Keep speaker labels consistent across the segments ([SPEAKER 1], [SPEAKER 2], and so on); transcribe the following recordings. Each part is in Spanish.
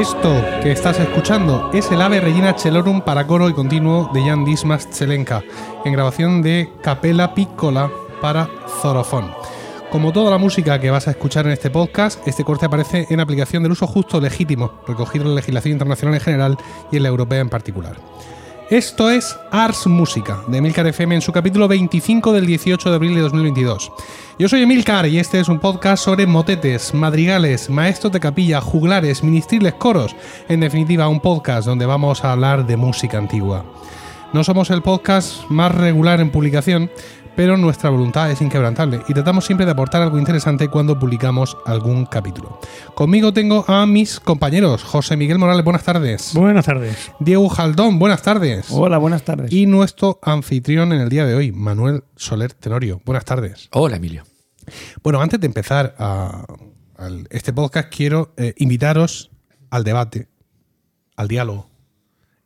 [SPEAKER 1] Esto que estás escuchando es el Ave Regina Celorum para coro y continuo de Jan Dismas Chelenka, en grabación de Capella Piccola para Zorofón. Como toda la música que vas a escuchar en este podcast, este corte aparece en aplicación del uso justo legítimo, recogido en la legislación internacional en general y en la europea en particular. Esto es Ars Música, de Emilcar FM en su capítulo 25 del 18 de abril de 2022. Yo soy Emilcar y este es un podcast sobre motetes, madrigales, maestros de capilla, juglares, ministriles, coros. En definitiva, un podcast donde vamos a hablar de música antigua. No somos el podcast más regular en publicación, pero nuestra voluntad es inquebrantable y tratamos siempre de aportar algo interesante cuando publicamos algún capítulo. Conmigo tengo a mis compañeros, José Miguel Morales, buenas tardes.
[SPEAKER 2] Buenas tardes.
[SPEAKER 1] Diego Jaldón, buenas tardes.
[SPEAKER 2] Hola, buenas tardes.
[SPEAKER 1] Y nuestro anfitrión en el día de hoy, Manuel Soler Tenorio, buenas tardes.
[SPEAKER 3] Hola, Emilio.
[SPEAKER 1] Bueno, antes de empezar a, a este podcast, quiero eh, invitaros al debate, al diálogo,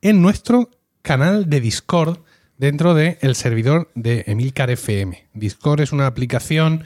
[SPEAKER 1] en nuestro canal de Discord dentro del el servidor de Emilcar FM. Discord es una aplicación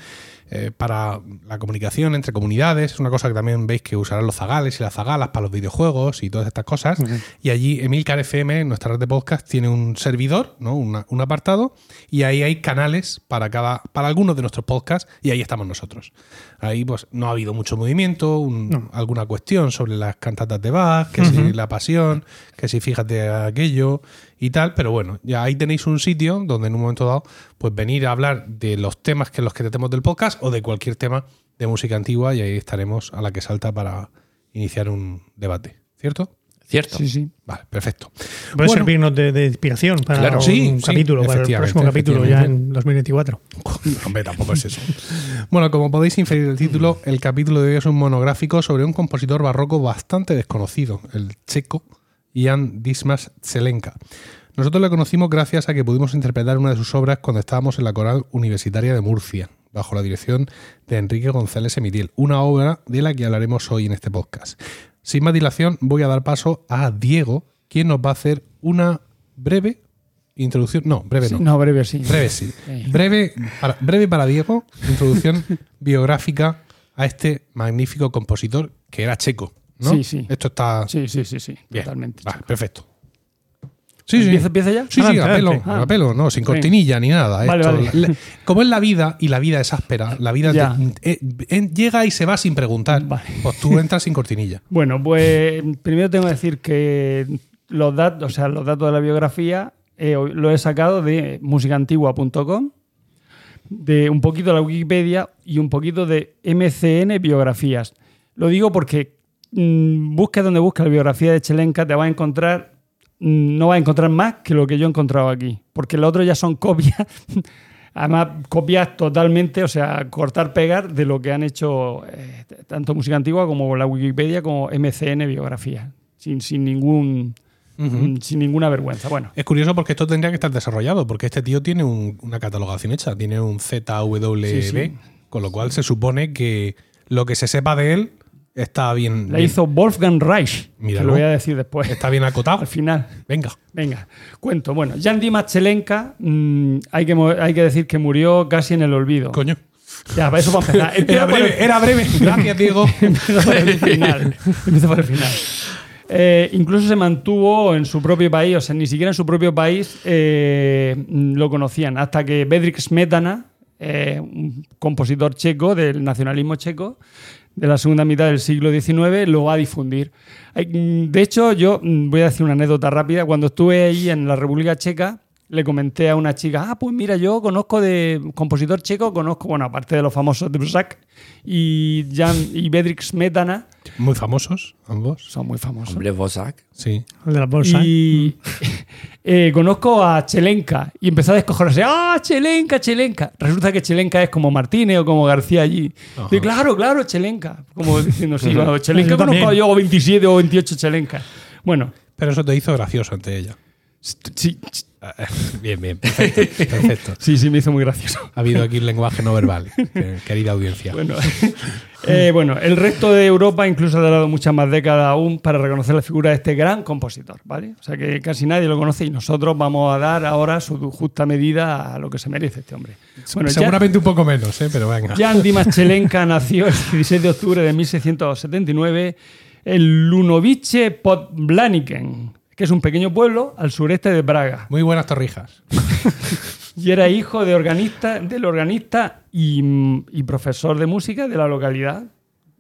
[SPEAKER 1] eh, para la comunicación entre comunidades, es una cosa que también veis que usarán los zagales y las zagalas para los videojuegos y todas estas cosas. Y allí Emilcar FM, nuestra red de podcast, tiene un servidor, ¿no? Una- un apartado, y ahí hay canales para cada, para algunos de nuestros podcasts, y ahí estamos nosotros. Ahí pues no ha habido mucho movimiento, un- alguna cuestión sobre las cantatas de Bach, que si la pasión, que si fíjate aquello y tal, pero bueno, ya ahí tenéis un sitio donde en un momento dado, pues venir a hablar de los temas que los que tratemos del podcast o de cualquier tema de música antigua y ahí estaremos a la que salta para iniciar un debate, ¿cierto?
[SPEAKER 3] Cierto.
[SPEAKER 2] Sí, sí.
[SPEAKER 1] Vale, perfecto.
[SPEAKER 2] Puede
[SPEAKER 1] Bueno.
[SPEAKER 2] servirnos de, de inspiración para
[SPEAKER 1] Claro,
[SPEAKER 2] un
[SPEAKER 1] sí, sí,
[SPEAKER 2] capítulo, para el próximo capítulo ya en 2024.
[SPEAKER 1] Hombre, tampoco es eso. Bueno, como podéis inferir del título, el capítulo de hoy es un monográfico sobre un compositor barroco bastante desconocido, el checo Jan Dismas Zelenka. Nosotros le conocimos gracias a que pudimos interpretar una de sus obras cuando estábamos en la Coral Universitaria de Murcia, bajo la dirección de Enrique González Emitiel, una obra de la que hablaremos hoy en este podcast. Sin más dilación, voy a dar paso a Diego, quien nos va a hacer una breve introducción. No, breve no.
[SPEAKER 2] No, breve sí.
[SPEAKER 1] Breve, sí.
[SPEAKER 2] Sí.
[SPEAKER 1] Breve para, breve para Diego, introducción biográfica a este magnífico compositor que era checo. ¿no?
[SPEAKER 2] Sí, sí.
[SPEAKER 1] Esto está
[SPEAKER 2] Sí, sí, sí, sí.
[SPEAKER 1] bien.
[SPEAKER 2] Totalmente.
[SPEAKER 1] Vale, perfecto. Sí, sí.
[SPEAKER 2] ¿Empieza- empieza ya?
[SPEAKER 1] Sí, sí, a pelo,
[SPEAKER 2] adelante. Ah.
[SPEAKER 1] a pelo, no, sin cortinilla ni nada.
[SPEAKER 2] Vale, vale.
[SPEAKER 1] como es la vida y la vida es áspera, la vida te- eh, eh, llega y se va sin preguntar.
[SPEAKER 2] Vale.
[SPEAKER 1] Pues tú entras sin cortinilla.
[SPEAKER 2] Bueno, pues primero tengo que decir que los datos, o sea, los datos de la biografía eh, lo he sacado de musicaantigua.com, de un poquito de la Wikipedia y un poquito de MCN Biografías. Lo digo porque mm, busques donde busques la biografía de Chelenka, te vas a encontrar, no vas a encontrar más que lo que yo he encontrado aquí, porque lo otro ya son copias. Además, copias totalmente, o sea, cortar, pegar de lo que han hecho eh, tanto Música Antigua como la Wikipedia como MCN Biografía, sin, sin, ningún, sin ninguna vergüenza. Bueno,
[SPEAKER 1] Es curioso porque esto tendría que estar desarrollado, porque este tío tiene un- una catalogación hecha, tiene un ZWB,
[SPEAKER 2] Sí, sí.
[SPEAKER 1] con lo cual se supone que lo que se sepa de él está bien,
[SPEAKER 2] la
[SPEAKER 1] bien-
[SPEAKER 2] hizo Wolfgang Reich,
[SPEAKER 1] Míralo.
[SPEAKER 2] lo voy a decir después,
[SPEAKER 1] está bien acotado.
[SPEAKER 2] al final.
[SPEAKER 1] Venga.
[SPEAKER 2] Venga, cuento. Bueno, Jan Dimas Chelenka, mm, hay, que, hay que decir que murió casi en el olvido.
[SPEAKER 1] Coño.
[SPEAKER 2] Ya, para eso para empezar.
[SPEAKER 1] Era
[SPEAKER 2] el-
[SPEAKER 1] breve, era breve. Gracias, Diego.
[SPEAKER 2] Empieza por el final. Empieza por el final. Eh, incluso se mantuvo en su propio país, o sea, ni siquiera en su propio país eh, lo conocían, hasta que Bedřich Smetana, eh, un compositor checo del nacionalismo checo, de la segunda mitad del siglo XIX, lo va a difundir. Mm, De hecho, yo mm, voy a decir una anécdota rápida. Cuando estuve ahí en la República Checa, le comenté a una chica, ah, pues mira, yo conozco de compositor checo, conozco, bueno, aparte de los famosos Dvořák y, Jan, y Bedřich Smetana,
[SPEAKER 1] Muy famosos, ambos.
[SPEAKER 2] son muy famosos.
[SPEAKER 3] Hombre, Bosak.
[SPEAKER 1] Sí.
[SPEAKER 4] El de la bolsa.
[SPEAKER 2] Y eh, conozco a Chelenka y empezó a descojonarse. ¡Ah, Chelenka, Chelenka! Resulta que Chelenka es como Martínez o como García allí. Y claro, claro, Chelenka. Como diciendo, sí, bueno, Chelenka
[SPEAKER 4] Yo
[SPEAKER 2] conozco
[SPEAKER 4] también.
[SPEAKER 2] yo 27 o 28 Chelenka. Bueno,
[SPEAKER 1] Pero eso te hizo gracioso ante ella.
[SPEAKER 2] sí,
[SPEAKER 1] Bien, bien. Perfecto. perfecto.
[SPEAKER 2] sí, sí, me hizo muy gracioso.
[SPEAKER 1] Ha habido aquí un lenguaje no verbal, querida audiencia.
[SPEAKER 2] Bueno, eh, bueno, el resto de Europa incluso ha tardado muchas más décadas aún para reconocer la figura de este gran compositor, ¿vale? O sea que casi nadie lo conoce y nosotros vamos a dar ahora su justa medida a lo que se merece este hombre. Bueno,
[SPEAKER 1] Seguramente un poco menos, ¿eh? pero venga.
[SPEAKER 2] Jan Dimas Chelenka nació el 16 de octubre de 1679 el Lunovice Podblaniken, que es un pequeño pueblo al sureste de Praga.
[SPEAKER 1] Muy buenas torrijas.
[SPEAKER 2] Y era hijo de organista, del organista y, y profesor de música de la localidad,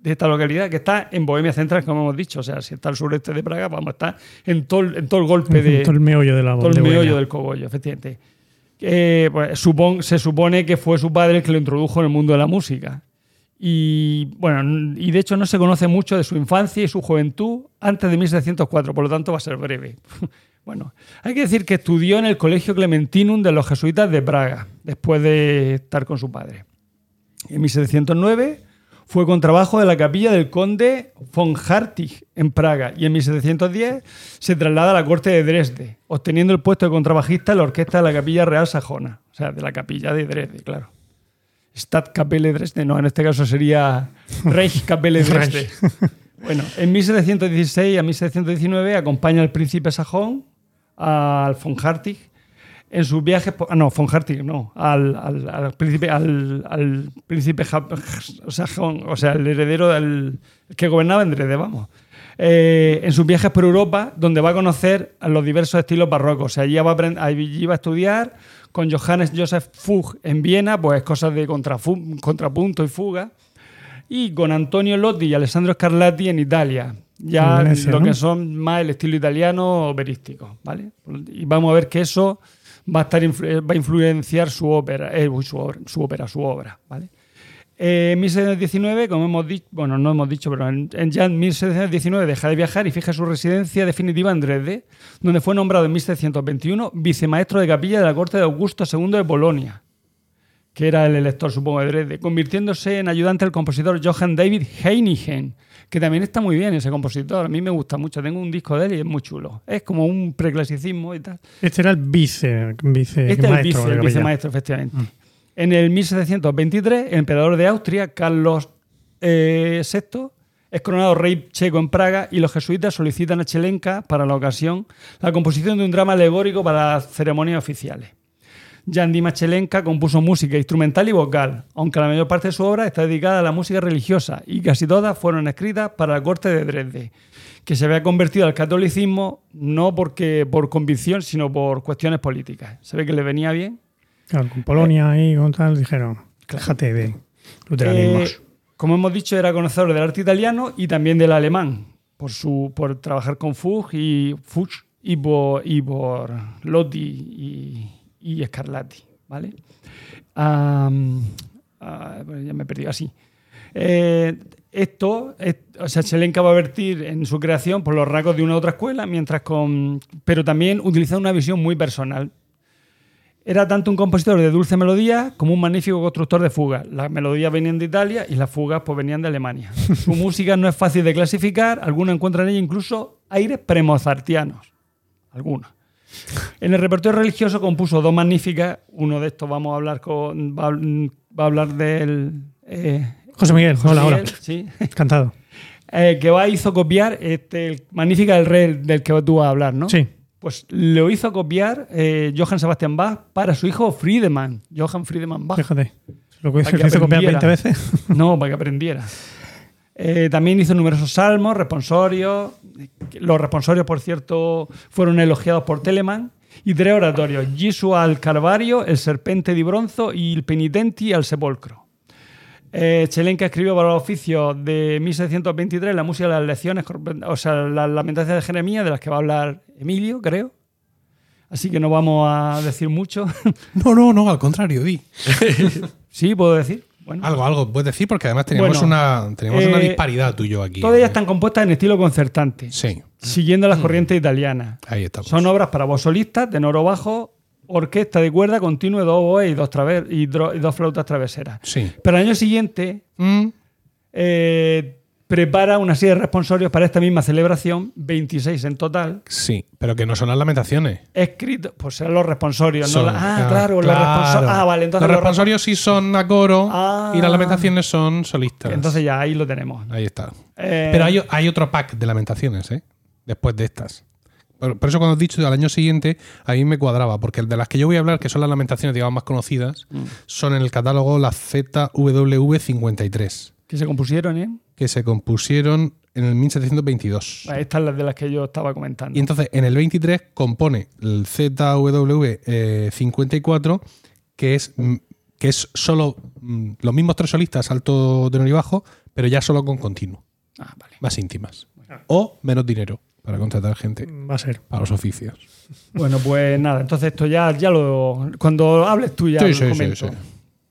[SPEAKER 2] de esta localidad que está en Bohemia Central, como hemos dicho. O sea, si está al sureste de Praga, vamos a estar en todo, el- en todo el golpe de.
[SPEAKER 3] Todo el meollo de la
[SPEAKER 2] todo el
[SPEAKER 3] de
[SPEAKER 2] meollo
[SPEAKER 3] Bohemia.
[SPEAKER 2] del cogollo, efectivamente. Eh, pues, supon- se supone que fue su padre el que lo introdujo en el mundo de la música. Y bueno, y de hecho no se conoce mucho de su infancia y su juventud antes de 1704, por lo tanto va a ser breve. bueno, hay que decir que estudió en el Colegio Clementinum de los jesuitas de Praga, después de estar con su padre. En 1709 fue con trabajo de la capilla del conde von Hartig en Praga y en 1710 se traslada a la corte de Dresde, obteniendo el puesto de contrabajista en la orquesta de la capilla real sajona, o sea, de la capilla de Dresde, claro. Stadtkapelle Dresde, no, en este caso sería Reichskapelle Dresde. bueno, en 1716 a 1719 acompaña al príncipe sajón, al von Hartig, en sus viajes, ah, no, von Hartig, no, al, al- al príncipe, al, al príncipe o sea, Sajón, o sea, el heredero del el que gobernaba en Dresde, vamos. Eh, en sus viajes por Europa, donde va a conocer a los diversos estilos barrocos. O sea, allí va a, allí va a estudiar con Johannes Joseph Fugg en Viena, pues cosas de contrapunto y fuga. Y con Antonio Lotti y Alessandro Scarlatti en Italia. Ya
[SPEAKER 3] Venecia,
[SPEAKER 2] lo
[SPEAKER 3] ¿no?
[SPEAKER 2] que son más el estilo italiano operístico, ¿vale? Y vamos a ver que eso va a, estar va a influenciar su ópera, eh, su obra, su ópera, su obra, ¿vale? Eh, en 1719, como hemos dicho, bueno, no hemos dicho, pero en, en ya en 1719 deja de viajar y fija su residencia definitiva en Dresde, donde fue nombrado en 1721 vicemaestro de capilla de la corte de Augusto II de Polonia, que era el elector, supongo, de Dresde, convirtiéndose en ayudante del compositor Johann David Heinigen, que también está muy bien ese compositor, a mí me gusta mucho, tengo un disco de él y es muy chulo, es como un preclasicismo y tal.
[SPEAKER 3] Este era el vice, vice
[SPEAKER 2] Este es el,
[SPEAKER 3] maestro
[SPEAKER 2] vice, el vicemaestro, efectivamente. En el 1723, el emperador de Austria, Carlos eh, VI, es coronado rey checo en Praga y los jesuitas solicitan a Chelenka para la ocasión la composición de un drama alegórico para las ceremonias oficiales. Jan Dima Chelenka compuso música instrumental y vocal, aunque la mayor parte de su obra está dedicada a la música religiosa y casi todas fueron escritas para la corte de Dresde, que se había convertido al catolicismo no porque por convicción, sino por cuestiones políticas. Se ve que le venía bien
[SPEAKER 3] Claro, con Polonia ahí con tal dijeron, déjate de luteranismos.
[SPEAKER 2] Eh, como hemos dicho, era conocedor del arte italiano y también del alemán, por, su, por trabajar con Fuchs y, Fuchs y, por, y por Lotti y, y Scarlatti. ¿vale? Ah, bueno, ya me he perdido así. Eh, esto, es- o sea, Chelenka va a vertir en su creación por los rasgos de una u otra escuela, mientras con, pero también utiliza una visión muy personal. Era tanto un compositor de dulce melodía como un magnífico constructor de fugas. Las melodías venían de Italia y las fugas pues, venían de Alemania. Su música no es fácil de clasificar, algunos encuentran en ella incluso aires premozartianos. Algunos. En el repertorio religioso compuso dos magníficas. Uno de estos vamos a hablar con. Va, a- va a hablar del. eh,
[SPEAKER 3] José Miguel, hola, hola.
[SPEAKER 2] Miguel, sí.
[SPEAKER 3] Encantado.
[SPEAKER 2] Eh, que va hizo copiar este, el Magnífica del Rey del que tú vas a hablar, ¿no?
[SPEAKER 3] Sí.
[SPEAKER 2] Pues lo hizo copiar eh, Johann Sebastian Bach para su hijo Friedemann, Johann Friedemann Bach.
[SPEAKER 3] Fíjate. Lo que hizo,
[SPEAKER 2] que
[SPEAKER 3] hizo copiar 20
[SPEAKER 2] aprendiera.
[SPEAKER 3] veces.
[SPEAKER 2] No, para que aprendiera. Eh, también hizo numerosos salmos, responsorios. Los responsorios, por cierto, fueron elogiados por Telemann. Y tres oratorios: Gesù al Calvario, el Serpente di Bronzo y el Penitenti al Sepolcro. Eh, Chelenka escribió para los oficios de 1723 la música de las lecciones, o sea, las lamentaciones de Jeremías, de las que va a hablar Emilio, creo. Así que no vamos a decir mucho.
[SPEAKER 1] No, no, no, al contrario, di.
[SPEAKER 2] sí, puedo decir. Bueno.
[SPEAKER 1] Algo, algo, puedes decir, porque además tenemos,
[SPEAKER 2] Bueno,
[SPEAKER 1] una, tenemos una
[SPEAKER 2] eh,
[SPEAKER 1] disparidad tú y yo aquí.
[SPEAKER 2] Todas ellas están compuestas en estilo concertante,
[SPEAKER 1] Sí,
[SPEAKER 2] siguiendo las corrientes italianas.
[SPEAKER 1] ahí estamos.
[SPEAKER 2] Son obras para voz solista, tenor o bajo, orquesta de cuerda continua, dos oboes y dos, traver- y dro- y dos flautas traveseras.
[SPEAKER 1] Sí.
[SPEAKER 2] Pero al año siguiente
[SPEAKER 1] Mm,
[SPEAKER 2] eh, prepara una serie de responsorios para esta misma celebración, 26 en total,
[SPEAKER 1] sí, pero que no son las lamentaciones.
[SPEAKER 2] escritos, pues serán los responsorios.
[SPEAKER 1] Son-
[SPEAKER 2] no la- ah, claro, los responsorios. Ah, vale, entonces
[SPEAKER 1] los
[SPEAKER 2] los
[SPEAKER 1] responsorios sí son a coro
[SPEAKER 2] Ah.
[SPEAKER 1] y las lamentaciones son solistas.
[SPEAKER 2] Entonces ya ahí lo tenemos.
[SPEAKER 1] Ahí está.
[SPEAKER 2] Eh,
[SPEAKER 1] Pero hay, hay otro pack de lamentaciones, ¿eh? Después de estas. Por, por eso cuando has dicho al año siguiente, a mí me cuadraba, porque el de las que yo voy a hablar, que son las lamentaciones, digamos, más conocidas,
[SPEAKER 2] Mm.
[SPEAKER 1] son en el catálogo las ZWV53.
[SPEAKER 2] que se compusieron en
[SPEAKER 1] que se compusieron en el 1722.
[SPEAKER 2] Estas las de las que yo estaba comentando.
[SPEAKER 1] Y entonces en el 23 compone el ZW54, que es, mm, que es solo mm, los mismos tres solistas, alto, tenor y bajo, pero ya solo con continuo,
[SPEAKER 2] Ah, vale.
[SPEAKER 1] más íntimas. O menos dinero para contratar gente
[SPEAKER 3] Va a ser.
[SPEAKER 1] para los oficios.
[SPEAKER 2] Bueno, pues nada, entonces esto ya, ya lo. Cuando hables tú ya
[SPEAKER 1] Sí,
[SPEAKER 2] lo
[SPEAKER 1] sí,
[SPEAKER 2] comento.
[SPEAKER 1] sí.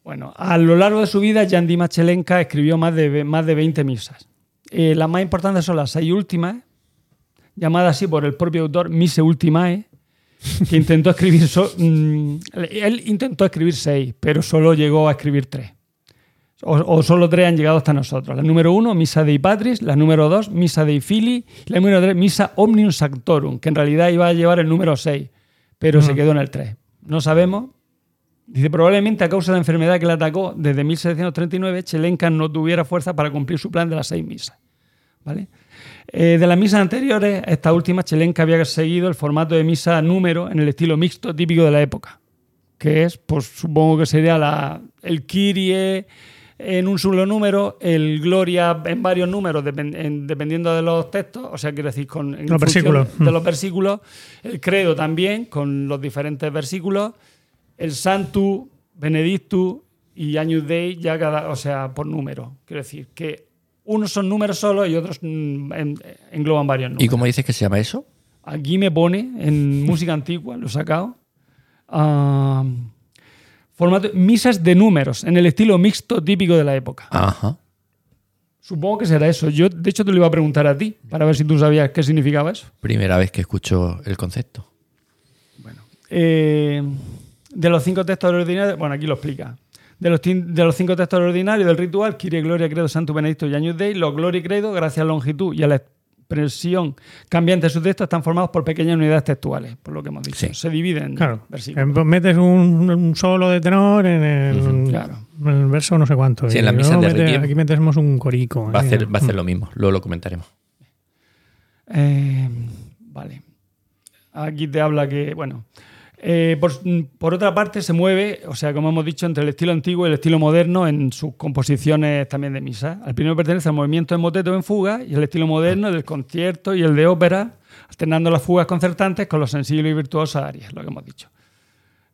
[SPEAKER 2] Bueno, a lo largo de su vida, Jan Dimachelenka escribió más de, más de 20 misas. Eh, las más importantes son las seis últimas, llamadas así por el propio autor Mise Ultimae, que intentó escribir. so- mm, él intentó escribir seis, pero solo llegó a escribir tres. O, o solo tres han llegado hasta nosotros. La número uno, Misa Dei Patris. La número dos, Misa Dei Fili. Y la número tres, Misa Omnium Sanctorum, que en realidad iba a llevar el número seis, pero se quedó en el tres. No sabemos. Dice, probablemente a causa de la enfermedad que le atacó desde 1739, Chelenka no tuviera fuerza para cumplir su plan de las seis misas. ¿Vale? Eh, de las misas anteriores, esta última, Chelenka había seguido el formato de misa número en el estilo mixto típico de la época, que es, pues supongo que sería la, el Kyrie en un solo número, el Gloria en varios números, depen- en- dependiendo de los textos, o sea, quiero decir, con en
[SPEAKER 3] Los versículos.
[SPEAKER 2] de
[SPEAKER 3] Mm.
[SPEAKER 2] los versículos, el credo también, con los diferentes versículos, el Santu, Benedictus y Agnus Dei, ya cada, o sea, por número. Quiero decir que unos son números solos y otros mm, en- engloban varios números.
[SPEAKER 4] ¿Y cómo dices que se llama eso?
[SPEAKER 2] Aquí me pone en música antigua, lo he sacado. ah, formato, misas de números, en el estilo mixto típico de la época.
[SPEAKER 4] Ajá.
[SPEAKER 2] Supongo que será eso. Yo, de hecho, te lo iba a preguntar a ti, para ver si tú sabías qué significaba eso.
[SPEAKER 4] Primera vez que escucho el concepto.
[SPEAKER 2] Eh, de los cinco textos ordinarios, bueno, aquí lo explica. De los, de los cinco textos ordinarios del ritual, Kyrie, Gloria, Credo, Santo Benedicto y Agnus Dei, los Gloria y Credo, gracias a la longitud y a la expresión cambiante de sus textos, están formados por pequeñas unidades textuales, por lo que hemos dicho.
[SPEAKER 4] Sí.
[SPEAKER 2] Se dividen en
[SPEAKER 3] Claro.
[SPEAKER 2] versículos.
[SPEAKER 3] Metes un, un solo de tenor en el,
[SPEAKER 2] Claro.
[SPEAKER 3] en el verso no sé cuánto.
[SPEAKER 4] Sí, en misas
[SPEAKER 3] luego
[SPEAKER 4] de
[SPEAKER 3] metes-. Aquí metemos un corico.
[SPEAKER 4] Va a hacer, va a hacer lo mismo. Luego lo comentaremos.
[SPEAKER 2] Eh, vale. Aquí te habla que, bueno. Eh, por, otra parte, se mueve, o sea, como hemos dicho, entre el estilo antiguo y el estilo moderno en sus composiciones también de misa. Al primero pertenece al movimiento en moteto en fuga y el estilo moderno del concierto y el de ópera, alternando las fugas concertantes con los sensibles y virtuosas arias, lo que hemos dicho.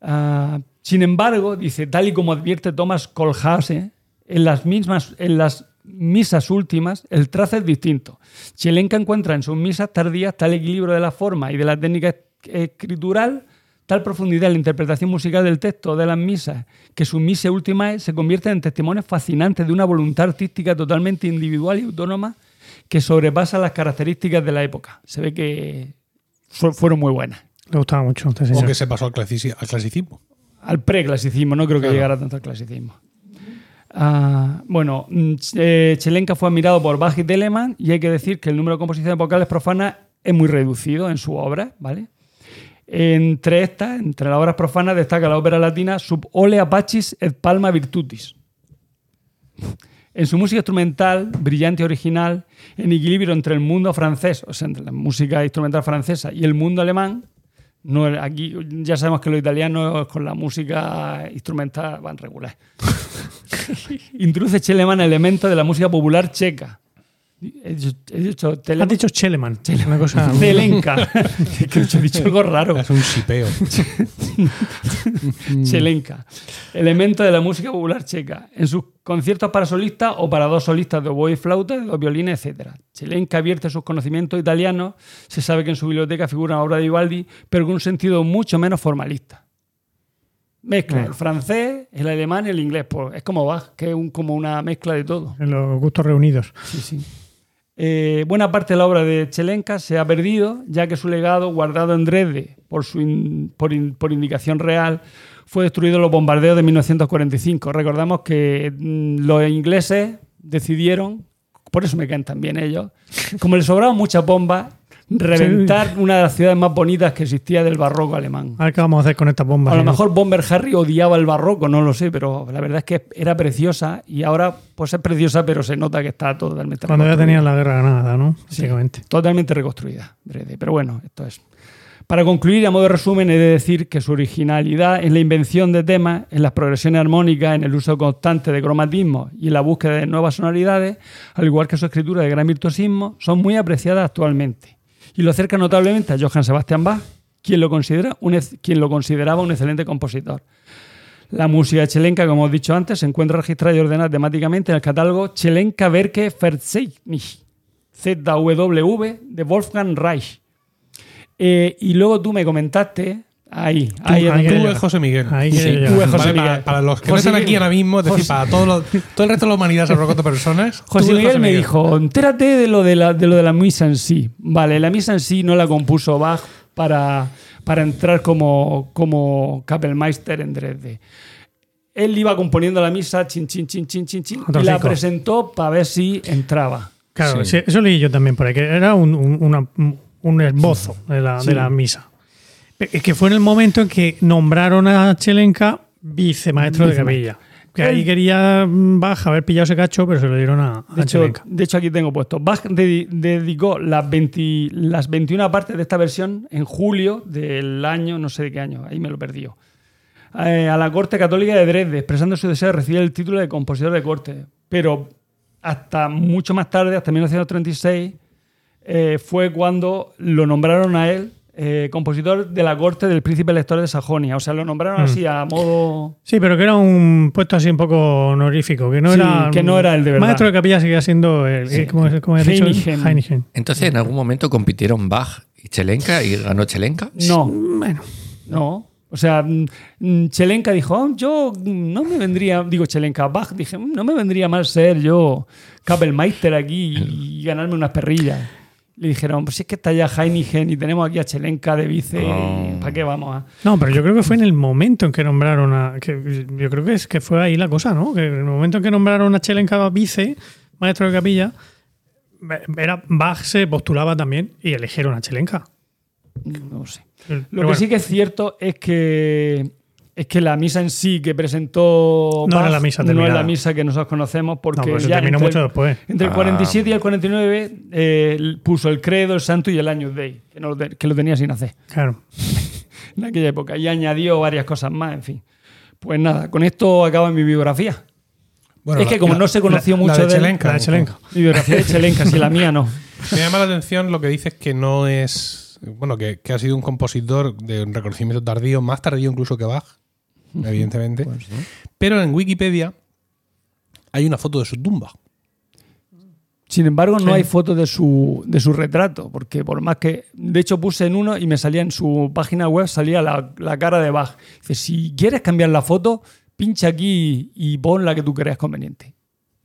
[SPEAKER 2] Ah, sin embargo, dice, tal y como advierte Thomas Colhase, en las mismas, en las misas últimas, el trazo es distinto. Chelenka encuentra en sus misas tardías tal equilibrio de la forma y de la técnica es- escritural, tal profundidad en la interpretación musical del texto de las misas, que su misa última se convierte en testimonios fascinantes de una voluntad artística totalmente individual y autónoma que sobrepasa las características de la época. Se ve que fu- fueron muy buenas.
[SPEAKER 3] Le gustaba mucho. este
[SPEAKER 1] O que se pasó al, clasici- al clasicismo.
[SPEAKER 2] Al preclasicismo, no creo que
[SPEAKER 1] Claro.
[SPEAKER 2] llegara tanto al clasicismo. Ah, bueno, mm, eh, Chelenka fue admirado por Bach y Telemann y hay que decir que el número de composiciones vocales profanas es muy reducido en su obra, ¿vale? Entre estas, entre las obras profanas, destaca la ópera latina Sub olea pacis et palma virtutis. En su música instrumental, brillante y original, en equilibrio entre el mundo francés, o sea, entre la música instrumental francesa y el mundo alemán, no, aquí ya sabemos que los italianos con la música instrumental van regular. Introduce Cheleman elementos de la música popular checa. He dicho, he dicho
[SPEAKER 3] Has dicho Cheleman. Una cosa.
[SPEAKER 2] Telenka. Es que he dicho algo raro.
[SPEAKER 1] Es un chipeo.
[SPEAKER 2] Chelenka. Elemento de la música popular checa. En sus conciertos para solistas o para dos solistas de oboe y flauta, de dos violines, etc. Chelenka vierte sus conocimientos italianos. Se sabe que en su biblioteca figura una obra de Vivaldi, pero con un sentido mucho menos formalista. Mezcla el francés, el alemán y el inglés. Pues es como Bach, que es un- como una mezcla de todo.
[SPEAKER 3] En los gustos reunidos.
[SPEAKER 2] Sí, sí. Eh, buena parte de la obra de Chelenka se ha perdido, ya que su legado, guardado en Dresde por, su por indicación real, fue destruido en los bombardeos de 1945. Recordamos que mm, los ingleses decidieron, por eso me caen también ellos, como les sobraban muchas bombas, reventar una de las ciudades más bonitas que existía del barroco alemán.
[SPEAKER 3] A ver qué vamos a hacer con estas bombas.
[SPEAKER 2] A lo mejor Bomber Harry odiaba el barroco, no lo sé, pero la verdad es que era preciosa y ahora pues es preciosa, pero se nota que está totalmente
[SPEAKER 3] Cuando ya tenían la guerra ganada, ¿no? Básicamente.
[SPEAKER 2] Totalmente reconstruida. Pero bueno, esto es. Para concluir, a modo de resumen, he de decir que su originalidad en la invención de temas, en las progresiones armónicas, en el uso constante de cromatismo y en la búsqueda de nuevas sonoridades, al igual que su escritura de gran virtuosismo, son muy apreciadas actualmente. Y lo acerca notablemente a Johann Sebastian Bach, quien lo, considera un quien lo consideraba un excelente compositor. La música chelenca, como hemos dicho antes, se encuentra registrada y ordenada temáticamente en el catálogo Chelenka Werke Verzeichnis, ZWV, de Wolfgang Reich. Eh, y luego tú me comentaste, ahí, ahí,
[SPEAKER 3] ahí que
[SPEAKER 1] Tú José Miguel.
[SPEAKER 3] Ahí
[SPEAKER 2] Sí, tú José
[SPEAKER 1] Vale,
[SPEAKER 2] Miguel.
[SPEAKER 1] para, para los que
[SPEAKER 2] José
[SPEAKER 1] no están aquí
[SPEAKER 2] Miguel.
[SPEAKER 1] ahora mismo, es decir,
[SPEAKER 2] José-
[SPEAKER 1] para todo, lo- todo el resto de la humanidad, se cuatro personas.
[SPEAKER 2] José
[SPEAKER 1] tú es
[SPEAKER 2] Miguel me dijo, entérate de lo de la, de lo de la misa en sí. Vale, la misa en sí no la compuso Bach para, para entrar como, como Kapellmeister en Dresde. Él iba componiendo la misa, chin, chin, chin, chin, chin, chin, y la presentó para ver si entraba.
[SPEAKER 3] Claro,
[SPEAKER 1] Sí.
[SPEAKER 3] sí, eso leí yo también por ahí, que era un, un, una- un esbozo de la,
[SPEAKER 2] Sí.
[SPEAKER 3] de la misa. Es que fue en el momento en que nombraron a Chelenka vicemaestro de capilla. Que ahí quería mm, Bach haber pillado ese cacho, pero se lo dieron a,
[SPEAKER 2] De
[SPEAKER 3] a
[SPEAKER 2] hecho,
[SPEAKER 3] Chelenka.
[SPEAKER 2] de hecho, aquí tengo puesto. Bach dedi- dedicó las, 20 las 21 partes de esta versión en julio del año, no sé de qué año, ahí me lo perdí. eh, a la corte católica de Dresde, expresando su deseo de recibir el título de compositor de corte. Pero hasta mucho más tarde, hasta 1936, eh, fue cuando lo nombraron a él eh, compositor de la corte del príncipe elector de Sajonia. O sea, lo nombraron
[SPEAKER 3] Mm.
[SPEAKER 2] así a modo.
[SPEAKER 3] Sí, pero que era un puesto así un poco honorífico, que no
[SPEAKER 2] Sí,
[SPEAKER 3] era.
[SPEAKER 2] que no era el de verdad.
[SPEAKER 3] Maestro de capilla seguía siendo el.
[SPEAKER 2] Sí. Heinichen.
[SPEAKER 3] Heinichen.
[SPEAKER 4] Entonces, en algún momento compitieron Bach y Chelenka y ganó Chelenka.
[SPEAKER 2] No.
[SPEAKER 3] Bueno,
[SPEAKER 2] No. O sea, mm, mm, Chelenka dijo, "Oh, yo no me vendría, digo Chelenka, Bach, dije, "Mm, no me vendría mal ser yo Kapellmeister aquí y ganarme unas perrillas. Le dijeron, pues si es que está ya Heinigen y tenemos aquí a Chelenka de vice,
[SPEAKER 4] Oh.
[SPEAKER 2] ¿para qué vamos a...?
[SPEAKER 3] no, pero yo creo que fue en el momento en que nombraron a. Que yo creo que es que fue ahí la cosa, ¿no? Que en el momento en que nombraron a Chelenka vice, maestro de capilla, era, Bach se postulaba también y eligieron a Chelenka.
[SPEAKER 2] No sé.
[SPEAKER 3] Pero
[SPEAKER 2] Lo que
[SPEAKER 3] bueno,
[SPEAKER 2] sí que es cierto es que es que la misa en sí que presentó
[SPEAKER 3] No era la misa
[SPEAKER 2] no es la misa que nosotros conocemos porque
[SPEAKER 3] No, pero se
[SPEAKER 2] ya
[SPEAKER 3] terminó
[SPEAKER 2] entre-
[SPEAKER 3] mucho después.
[SPEAKER 2] Entre el
[SPEAKER 4] Ah.
[SPEAKER 2] 47 y el 49 eh, puso el credo, el santo y el años Dei, que, no que lo tenía sin hacer
[SPEAKER 3] Claro.
[SPEAKER 2] en aquella época. Y añadió varias cosas más, en fin. Pues nada, con esto acaba mi biografía.
[SPEAKER 1] Bueno,
[SPEAKER 2] es que
[SPEAKER 1] la-
[SPEAKER 2] como
[SPEAKER 1] la-
[SPEAKER 2] no se conoció
[SPEAKER 1] la-
[SPEAKER 2] mucho
[SPEAKER 1] la de Chelenka.
[SPEAKER 3] La de Chelenka.
[SPEAKER 2] Mi biografía de Chelenka, si la mía no.
[SPEAKER 1] Me llama la atención lo que dices que no es. Bueno, que, que ha sido un compositor de un reconocimiento tardío, más tardío incluso que Bach, evidentemente.
[SPEAKER 2] Pues
[SPEAKER 1] Pero en Wikipedia hay una foto de su tumba.
[SPEAKER 2] Sin embargo, no
[SPEAKER 3] Sí.
[SPEAKER 2] hay fotos de su, de su retrato, porque por más que. De hecho, puse en uno y me salía en su página web, salía la, la cara de Bach. Dice: si quieres cambiar la foto, pincha aquí y pon la que tú creas conveniente.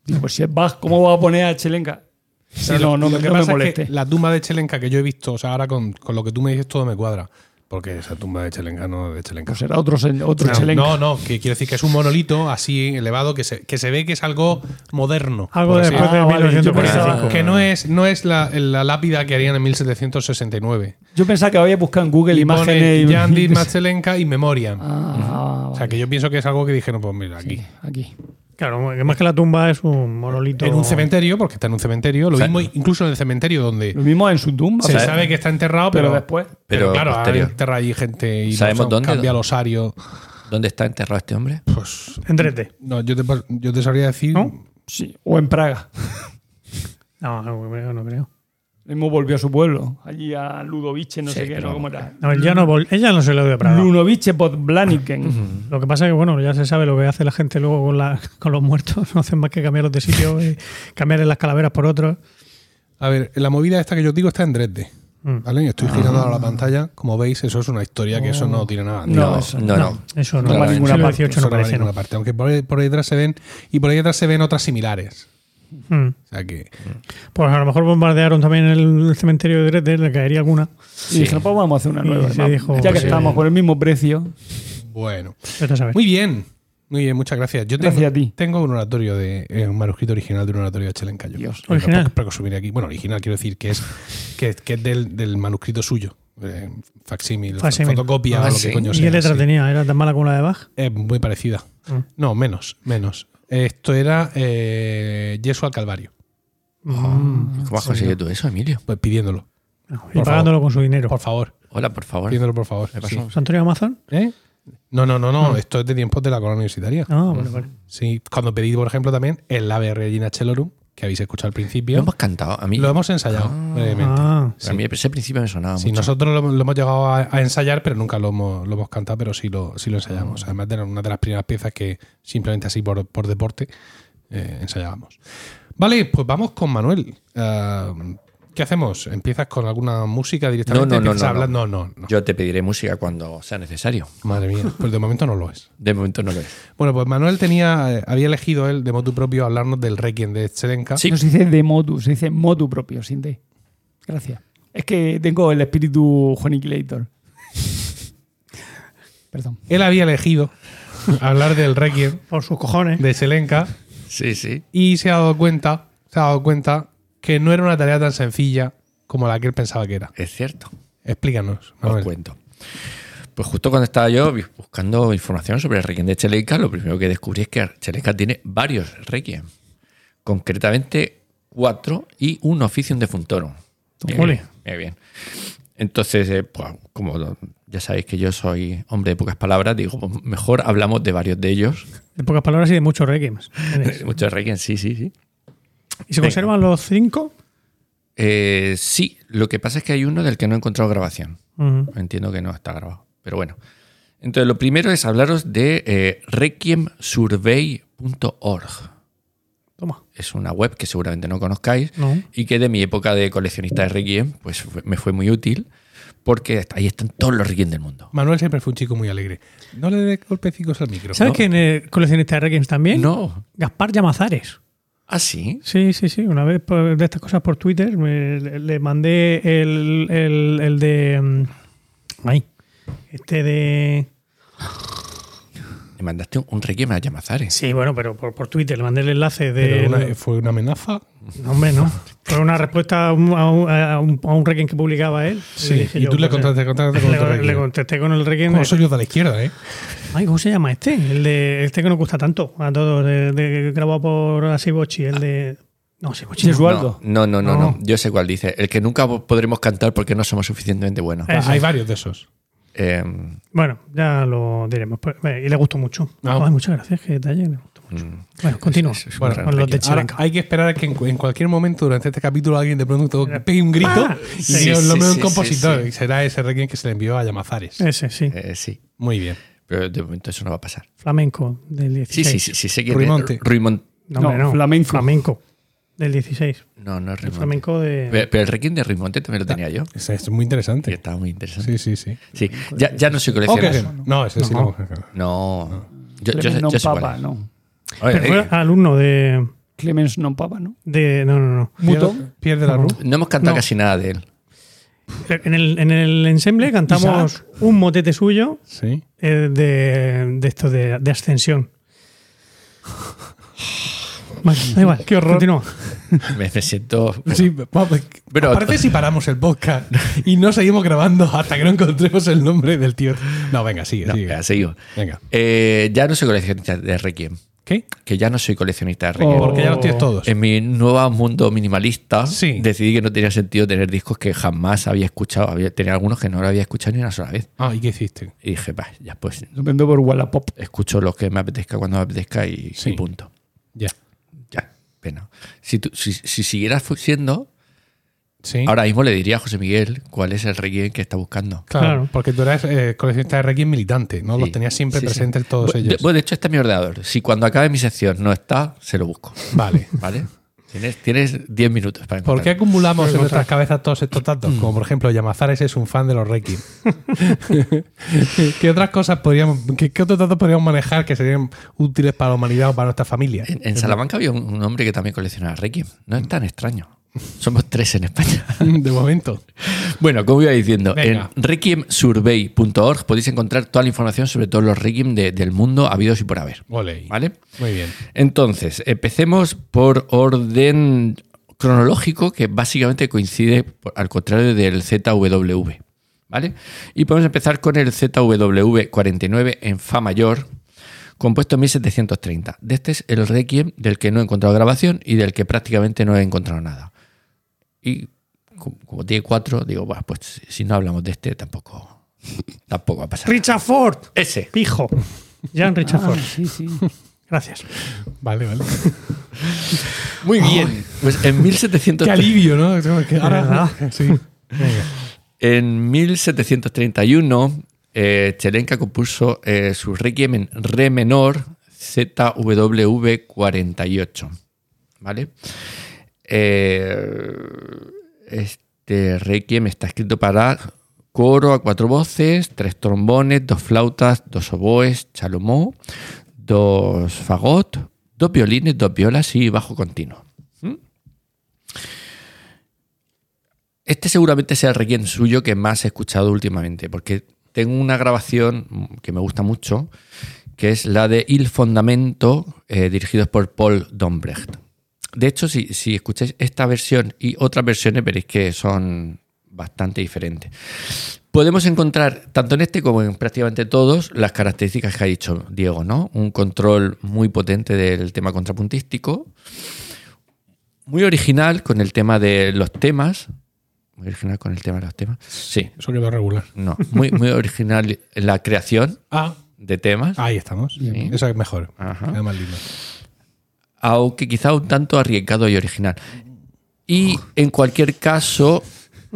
[SPEAKER 2] Digo, pues si es Bach, ¿cómo va a poner a Chelenka? Sí, no, no,
[SPEAKER 1] lo
[SPEAKER 2] me-
[SPEAKER 1] que
[SPEAKER 2] no me
[SPEAKER 1] pasa es
[SPEAKER 2] moleste.
[SPEAKER 1] que la tumba de Chelenka que yo he visto, o sea, ahora con, con lo que tú me dices todo me cuadra. Porque esa tumba de Chelenka no es de Chelenka.
[SPEAKER 2] Pues será otro, otro
[SPEAKER 1] no, no, no, que quiero decir que es un monolito así elevado que se, que se ve que es algo moderno.
[SPEAKER 3] Algo
[SPEAKER 1] así
[SPEAKER 3] después de
[SPEAKER 2] Ah, vale, yo
[SPEAKER 3] 1945.
[SPEAKER 2] pensaba-
[SPEAKER 1] Que no es, no es la, la lápida que harían en 1769.
[SPEAKER 2] Yo pensaba que había buscado en Google
[SPEAKER 1] Y
[SPEAKER 2] imágenes y.
[SPEAKER 1] Jan y Memoriam.
[SPEAKER 2] Ah,
[SPEAKER 1] O sea, que yo pienso que es algo que dijeron, pues mira, aquí.
[SPEAKER 2] sí, aquí.
[SPEAKER 3] Claro, más que la tumba es un monolito.
[SPEAKER 1] En un cementerio, porque está en un cementerio, lo
[SPEAKER 4] O sea,
[SPEAKER 1] mismo incluso en el cementerio donde
[SPEAKER 2] Lo mismo en su tumba.
[SPEAKER 1] se sabe que está enterrado, pero,
[SPEAKER 2] pero después.
[SPEAKER 1] pero
[SPEAKER 4] Pero
[SPEAKER 1] claro,
[SPEAKER 4] posterior.
[SPEAKER 1] hay enterra allí gente y
[SPEAKER 4] ¿Sabemos
[SPEAKER 1] no,
[SPEAKER 4] dónde?
[SPEAKER 1] cambia el osario.
[SPEAKER 4] ¿Dónde está enterrado este hombre?
[SPEAKER 1] Pues
[SPEAKER 3] En 3D.
[SPEAKER 1] no, yo te, yo te sabría decir.
[SPEAKER 3] ¿No?
[SPEAKER 2] Sí, o en Praga.
[SPEAKER 3] No, no creo, no creo.
[SPEAKER 2] Él mismo volvió a su pueblo, allí a Ludovice, no
[SPEAKER 4] Sí,
[SPEAKER 2] sé qué,
[SPEAKER 4] pero
[SPEAKER 2] ¿no? ¿Cómo era?
[SPEAKER 3] No, él ya no, vol- ella no se lo de Praga.
[SPEAKER 2] Lunovice pod Blaniken.
[SPEAKER 3] Lo que pasa es que, bueno, ya se sabe lo que hace la gente luego con, la- con los muertos. No hacen más que cambiarlos de sitio y cambiar las calaveras por otros.
[SPEAKER 1] A ver, la movida esta que yo digo está en Dresde.
[SPEAKER 3] Mm.
[SPEAKER 1] ¿Vale? Y Estoy girando ahora la pantalla. Como veis, eso es una historia que eso no tiene nada.
[SPEAKER 2] No,
[SPEAKER 4] No,
[SPEAKER 2] eso
[SPEAKER 4] no, no.
[SPEAKER 3] Eso no,
[SPEAKER 2] No va a
[SPEAKER 3] en
[SPEAKER 2] ninguna
[SPEAKER 3] el
[SPEAKER 2] parte.
[SPEAKER 3] 18
[SPEAKER 1] Eso
[SPEAKER 3] no
[SPEAKER 1] va a ninguna parte. Aunque por ahí, por ahí detrás se ven. Y por ahí detrás se ven otras similares.
[SPEAKER 3] Mm.
[SPEAKER 1] O sea que.
[SPEAKER 3] Pues a lo mejor bombardearon también el cementerio de Dresde, le caería alguna.
[SPEAKER 2] Y dijeron, pues vamos a hacer una
[SPEAKER 3] Y
[SPEAKER 2] nueva.
[SPEAKER 3] se dijo,
[SPEAKER 2] ya que estamos
[SPEAKER 3] eh,
[SPEAKER 2] por el mismo precio.
[SPEAKER 1] Bueno. Muy bien. Muy bien, muchas gracias. Yo tengo,
[SPEAKER 2] Gracias a ti.
[SPEAKER 1] tengo un oratorio de eh, un manuscrito original de un oratorio de Chelenka. Yo,
[SPEAKER 2] Dios.
[SPEAKER 3] Original.
[SPEAKER 1] Para, presumir aquí. Bueno, original quiero decir que es que, que es del, del manuscrito suyo. Eh, facsímil, fotocopia
[SPEAKER 4] Ah,
[SPEAKER 1] o lo
[SPEAKER 4] sí.
[SPEAKER 1] que coño
[SPEAKER 3] ¿Y
[SPEAKER 1] sea.
[SPEAKER 3] qué letra
[SPEAKER 1] sí.
[SPEAKER 3] tenía? ¿Era tan mala como la de Bach?
[SPEAKER 1] Es muy parecida.
[SPEAKER 3] Mm.
[SPEAKER 1] No, menos, menos. Esto era eh, Yeso al Calvario.
[SPEAKER 3] Mm.
[SPEAKER 4] ¿Cómo has conseguido tú eso, Emilio?
[SPEAKER 1] Pues pidiéndolo.
[SPEAKER 3] Y pagándolo con su dinero.
[SPEAKER 1] Por favor.
[SPEAKER 4] Hola, por favor.
[SPEAKER 1] Pidiéndolo, por favor.
[SPEAKER 4] Me
[SPEAKER 1] sí.
[SPEAKER 3] ¿Santorio Amazon?
[SPEAKER 1] ¿Eh? No, no, no, no. Esto es de tiempos de la corona universitaria.
[SPEAKER 3] Ah, vale, vale.
[SPEAKER 1] Sí, cuando pedí, por ejemplo, también el Ave Regina Celorum, que habéis escuchado al principio.
[SPEAKER 4] Lo hemos cantado. A mí,
[SPEAKER 1] Lo hemos ensayado brevemente.
[SPEAKER 3] Ah,
[SPEAKER 4] a mí ese principio me sonaba
[SPEAKER 1] Sí,
[SPEAKER 4] mucho.
[SPEAKER 1] nosotros lo, lo hemos llegado a, a ensayar, pero nunca lo hemos, lo hemos cantado, pero sí lo, sí lo ensayamos. Además de una de las primeras piezas que simplemente así por, por deporte eh, ensayábamos. Vale, pues vamos con Manuel. Ah, ¿Qué hacemos? ¿Empiezas con alguna música directamente?
[SPEAKER 4] No, no, no,
[SPEAKER 1] ¿Empiezas a
[SPEAKER 4] no,
[SPEAKER 1] hablar?
[SPEAKER 4] no.
[SPEAKER 1] no.
[SPEAKER 4] Yo te pediré música cuando sea necesario.
[SPEAKER 1] Madre mía, pues de momento no lo es.
[SPEAKER 4] De momento no lo es.
[SPEAKER 1] Bueno, pues Manuel tenía, eh, había elegido él de motu propio hablarnos del Requiem de Chelenka.
[SPEAKER 4] Sí.
[SPEAKER 2] No se dice de motu, se dice motu propio, sin D. Gracias. Es que tengo el espíritu Juaniquilator. Perdón.
[SPEAKER 1] Él había elegido hablar del Requiem
[SPEAKER 3] por sus cojones.
[SPEAKER 1] de Chelenka
[SPEAKER 4] Sí, sí.
[SPEAKER 1] y se ha dado cuenta, se ha dado cuenta que no era una tarea tan sencilla como la que él pensaba que era.
[SPEAKER 4] Es cierto.
[SPEAKER 1] Explícanos,
[SPEAKER 4] Os cuento. Pues justo cuando estaba yo buscando información sobre el Requiem de Chelenka, lo primero que descubrí es que Chelenka tiene varios Requiem. Concretamente cuatro y un Officium de Funtorum. Bien. Entonces, eh, pues, como ya sabéis que yo soy hombre de pocas palabras, digo, pues, mejor hablamos de varios de ellos.
[SPEAKER 3] De pocas palabras y de muchos requiems. Tenéis.
[SPEAKER 4] Muchos Requiem, sí, sí, sí.
[SPEAKER 3] ¿Y se
[SPEAKER 4] Venga.
[SPEAKER 3] conservan los cinco?
[SPEAKER 4] Eh, sí, lo que pasa es que hay uno del que no he encontrado grabación. Entiendo que no está grabado. Pero bueno. Entonces, lo primero es hablaros de eh, requiemsurvey.org.
[SPEAKER 3] Toma.
[SPEAKER 4] Es una web que seguramente no conozcáis
[SPEAKER 3] No.
[SPEAKER 4] y que de mi época de coleccionista de Requiem pues me fue muy útil porque ahí están todos los Requiem del mundo.
[SPEAKER 1] Manuel siempre fue un chico muy alegre. No le dé golpecicos al micro.
[SPEAKER 3] ¿Sabes
[SPEAKER 1] ¿no?
[SPEAKER 3] quién es coleccionista de requiems también?
[SPEAKER 4] No.
[SPEAKER 3] Gaspar Llamazares.
[SPEAKER 4] ¿Ah, sí?
[SPEAKER 3] Sí, sí, sí. Una vez de estas cosas por Twitter le, mandé el, el- el de. mm, Ahí. Este de.
[SPEAKER 4] Me mandaste un, Requiem a Llamazares.
[SPEAKER 3] Sí, bueno, pero por, por Twitter le mandé el enlace de.
[SPEAKER 1] una- ¿Fue una amenaza?
[SPEAKER 3] No, hombre, no. Fue una respuesta a un, a un, a un- a un requiem que publicaba él.
[SPEAKER 1] Sí,
[SPEAKER 3] dije
[SPEAKER 1] y
[SPEAKER 3] yo,
[SPEAKER 1] tú le
[SPEAKER 3] pues,
[SPEAKER 1] contestaste,
[SPEAKER 3] eh,
[SPEAKER 1] contestaste con
[SPEAKER 3] le,
[SPEAKER 1] requiem.
[SPEAKER 3] le contesté con el requiem.
[SPEAKER 1] Como soy yo de la izquierda, ¿eh?
[SPEAKER 3] Ay, ¿cómo se llama este? El de este que nos gusta tanto a todos, de, de- grabado por Asibochi, el de. No, Asibochi. no.
[SPEAKER 4] No, no, no, no,
[SPEAKER 3] No.
[SPEAKER 4] no. Yo sé cuál dice. El que nunca podremos cantar porque no somos suficientemente buenos.
[SPEAKER 1] Hay varios de esos.
[SPEAKER 4] Eh,
[SPEAKER 3] Bueno, ya lo diremos. Pues, eh, y le gustó mucho.
[SPEAKER 1] Ah.
[SPEAKER 3] Ay, muchas gracias, qué detalle. Le gustó mucho.
[SPEAKER 4] mm,
[SPEAKER 3] Bueno, continúa.
[SPEAKER 4] es- es un
[SPEAKER 1] Bueno,
[SPEAKER 4] gran
[SPEAKER 3] con los de.
[SPEAKER 1] Ahora, hay que esperar a que en, cu- en cualquier momento durante este capítulo alguien de pronto pegue un grito
[SPEAKER 3] Ah,
[SPEAKER 1] y
[SPEAKER 4] sí,
[SPEAKER 1] diga el
[SPEAKER 4] sí,
[SPEAKER 1] nombre de
[SPEAKER 4] sí,
[SPEAKER 1] un compositor.
[SPEAKER 4] sí, sí.
[SPEAKER 1] Y será ese requiem que se le envió a Llamazares.
[SPEAKER 3] Ese, sí.
[SPEAKER 4] Eh, sí,
[SPEAKER 1] Muy bien.
[SPEAKER 4] pero de momento eso no va a pasar.
[SPEAKER 3] Flamenco del
[SPEAKER 4] Sí,
[SPEAKER 3] 16.
[SPEAKER 4] sí, sí, sí sé quién
[SPEAKER 1] Ruimonte.
[SPEAKER 4] es. Ruimon-
[SPEAKER 3] No,
[SPEAKER 2] No,
[SPEAKER 3] no.
[SPEAKER 2] flamenco.
[SPEAKER 3] Flamenco del 16.
[SPEAKER 4] No, no es
[SPEAKER 3] El
[SPEAKER 4] Ruimonte.
[SPEAKER 3] flamenco de.
[SPEAKER 4] Pero, pero el Requiem de Ruimonte también lo tenía yo.
[SPEAKER 1] Es, es muy
[SPEAKER 4] Y
[SPEAKER 1] interesante.
[SPEAKER 4] estaba muy interesante.
[SPEAKER 1] Sí, sí, sí.
[SPEAKER 4] Sí, ya, ya no soy coleccionista.
[SPEAKER 1] No, ese sí
[SPEAKER 3] No.
[SPEAKER 1] no.
[SPEAKER 4] No. Yo, yo, yo cuál
[SPEAKER 2] papa, no.
[SPEAKER 4] Oye,
[SPEAKER 3] Pero fue
[SPEAKER 4] eh,
[SPEAKER 3] alumno de.
[SPEAKER 2] Clemens non papa, ¿no?
[SPEAKER 3] de no, no, no.
[SPEAKER 2] Muto.
[SPEAKER 1] Pierde, la
[SPEAKER 3] No.
[SPEAKER 1] ru.
[SPEAKER 4] no hemos cantado
[SPEAKER 3] No.
[SPEAKER 4] casi nada de él.
[SPEAKER 3] En el, en el ensemble cantamos un motete suyo
[SPEAKER 1] Sí.
[SPEAKER 3] eh, de, de esto de, de ascensión. Vale, da igual.
[SPEAKER 1] Qué horror.
[SPEAKER 3] Continúa.
[SPEAKER 4] Me, me siento.
[SPEAKER 1] Sí, vamos,
[SPEAKER 4] Pero-
[SPEAKER 1] parece si paramos el podcast y no seguimos grabando hasta que no encontremos el nombre del tío. No, venga, sigue,
[SPEAKER 4] No,
[SPEAKER 1] sigue.
[SPEAKER 4] venga. Eh, ya no soy coleccionista de Requiem.
[SPEAKER 1] ¿Qué?
[SPEAKER 4] Que ya no soy coleccionista de Requiem.
[SPEAKER 2] Oh.
[SPEAKER 1] Porque ya los tienes todos.
[SPEAKER 4] En mi nuevo mundo minimalista,
[SPEAKER 1] Sí.
[SPEAKER 4] decidí que no tenía sentido tener discos que jamás había escuchado. Había, tenía algunos que no lo había escuchado ni una sola vez.
[SPEAKER 1] Ah, ¿y qué hiciste?
[SPEAKER 4] Y dije, va, ya pues
[SPEAKER 2] Lo vendo por Wallapop.
[SPEAKER 4] escucho lo que me apetezca cuando me apetezca y,
[SPEAKER 1] Sí.
[SPEAKER 4] y punto.
[SPEAKER 1] Ya.
[SPEAKER 4] Ya, pena. Si, tú- si, si siguieras siendo,
[SPEAKER 1] Sí.
[SPEAKER 4] ahora mismo le diría a José Miguel cuál es el Requiem que está buscando.
[SPEAKER 1] Claro,
[SPEAKER 3] Claro.
[SPEAKER 1] porque tú eres eh, coleccionista de Requiem militante, ¿no?
[SPEAKER 4] Sí.
[SPEAKER 1] Los tenías siempre
[SPEAKER 4] Sí, sí.
[SPEAKER 1] presentes todos ellos.
[SPEAKER 4] de- Bueno, de hecho, este es mi ordenador. Si cuando acabe mi sección no está, se lo busco.
[SPEAKER 1] Vale.
[SPEAKER 4] ¿Vale? Tienes tienes 10 minutos para
[SPEAKER 1] ¿Por qué
[SPEAKER 4] encontrar.
[SPEAKER 1] acumulamos en nuestras cabezas todos estos datos? Como por ejemplo, Yamazares es un fan de los Requiem. ¿Qué otras cosas podríamos, qué, qué otros datos podríamos manejar que serían útiles para la humanidad o para nuestra familia?
[SPEAKER 4] En, en Salamanca había un, un hombre que también coleccionaba Requiem. No es tan extraño. Somos tres en España.
[SPEAKER 1] De momento.
[SPEAKER 4] Bueno, como iba diciendo,
[SPEAKER 1] Venga.
[SPEAKER 4] en requiemsurvey.org podéis encontrar toda la información sobre todos los Requiem de- del mundo habidos y por haber.
[SPEAKER 1] Ole.
[SPEAKER 4] ¿Vale?
[SPEAKER 1] Muy bien.
[SPEAKER 4] Entonces, empecemos por orden cronológico que básicamente coincide al contrario del ZWV. ¿Vale? Y podemos empezar con el ZWV 49 en Fa mayor, compuesto en 1730. De este es el Requiem del que no he encontrado grabación y del que prácticamente no he encontrado nada. Y como, como tiene cuatro, digo, bueno, pues si- no hablamos de este, tampoco, tampoco va a pasar.
[SPEAKER 3] Richard Ford.
[SPEAKER 4] Ese.
[SPEAKER 3] Pijo. Jean Richard
[SPEAKER 2] Ah,
[SPEAKER 3] Ford.
[SPEAKER 2] sí, sí.
[SPEAKER 3] Gracias.
[SPEAKER 1] Vale, vale.
[SPEAKER 4] Muy bien. Pues en 1700
[SPEAKER 1] Qué alivio, ¿no? Que ahora-
[SPEAKER 3] ¿Verdad?
[SPEAKER 1] Sí. Venga.
[SPEAKER 4] En 1731, eh, Chelenka compuso eh, su requiem en re menor ZWV 48. ¿Vale? Eh, este requiem está escrito para coro a cuatro voces, tres trombones, dos flautas, dos oboes, chalomó, dos fagot, dos violines, dos violas y bajo continuo. Este seguramente sea el requiem suyo que más he escuchado últimamente, porque tengo una grabación que me gusta mucho, que es la de Il Fondamento, eh, dirigidos por Paul Dombrecht. De hecho, si, si escucháis esta versión y otras versiones, veréis que son bastante diferentes. Podemos encontrar, tanto en este como en prácticamente todos, las características que ha dicho Diego, ¿no? Un control muy potente del tema contrapuntístico, muy original con el tema de los temas. Muy original con el tema de los temas. Sí,
[SPEAKER 1] Eso quedó regular.
[SPEAKER 4] no. Muy, muy original en la creación
[SPEAKER 1] Ah,
[SPEAKER 4] de temas.
[SPEAKER 1] ahí estamos.
[SPEAKER 4] Sí.
[SPEAKER 1] Eso es mejor.
[SPEAKER 4] Ajá.
[SPEAKER 1] Es más lindo.
[SPEAKER 4] Aunque quizá un tanto arriesgado y original. Y en cualquier caso,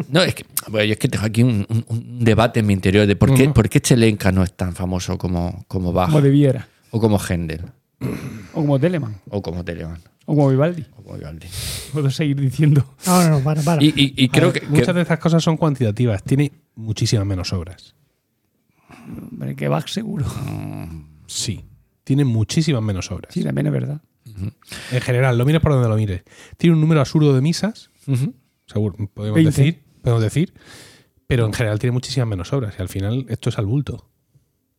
[SPEAKER 4] no, es que, bueno, yo es que tengo aquí un, un- un debate en mi interior de por qué,
[SPEAKER 1] Ujú.
[SPEAKER 4] por qué Chelenka no es tan famoso como, como Bach
[SPEAKER 2] Como debiera.
[SPEAKER 4] o como Händel
[SPEAKER 2] O como Telemann.
[SPEAKER 4] o como Telemann
[SPEAKER 2] O como Vivaldi.
[SPEAKER 4] o como Vivaldi.
[SPEAKER 2] Puedo seguir diciendo.
[SPEAKER 3] No, no, no, para, para.
[SPEAKER 4] Y, y- y creo que,
[SPEAKER 1] Muchas de estas cosas son cuantitativas. Tiene muchísimas menos obras.
[SPEAKER 2] Hombre, que Bach seguro.
[SPEAKER 1] Sí. Tiene muchísimas menos obras.
[SPEAKER 2] Sí, también es verdad.
[SPEAKER 1] En general, lo mires por donde lo mires. Tiene un número absurdo de misas, seguro, podemos
[SPEAKER 2] 20.
[SPEAKER 1] decir, podemos decir, pero en general tiene muchísimas menos obras. Y al final esto es al bulto.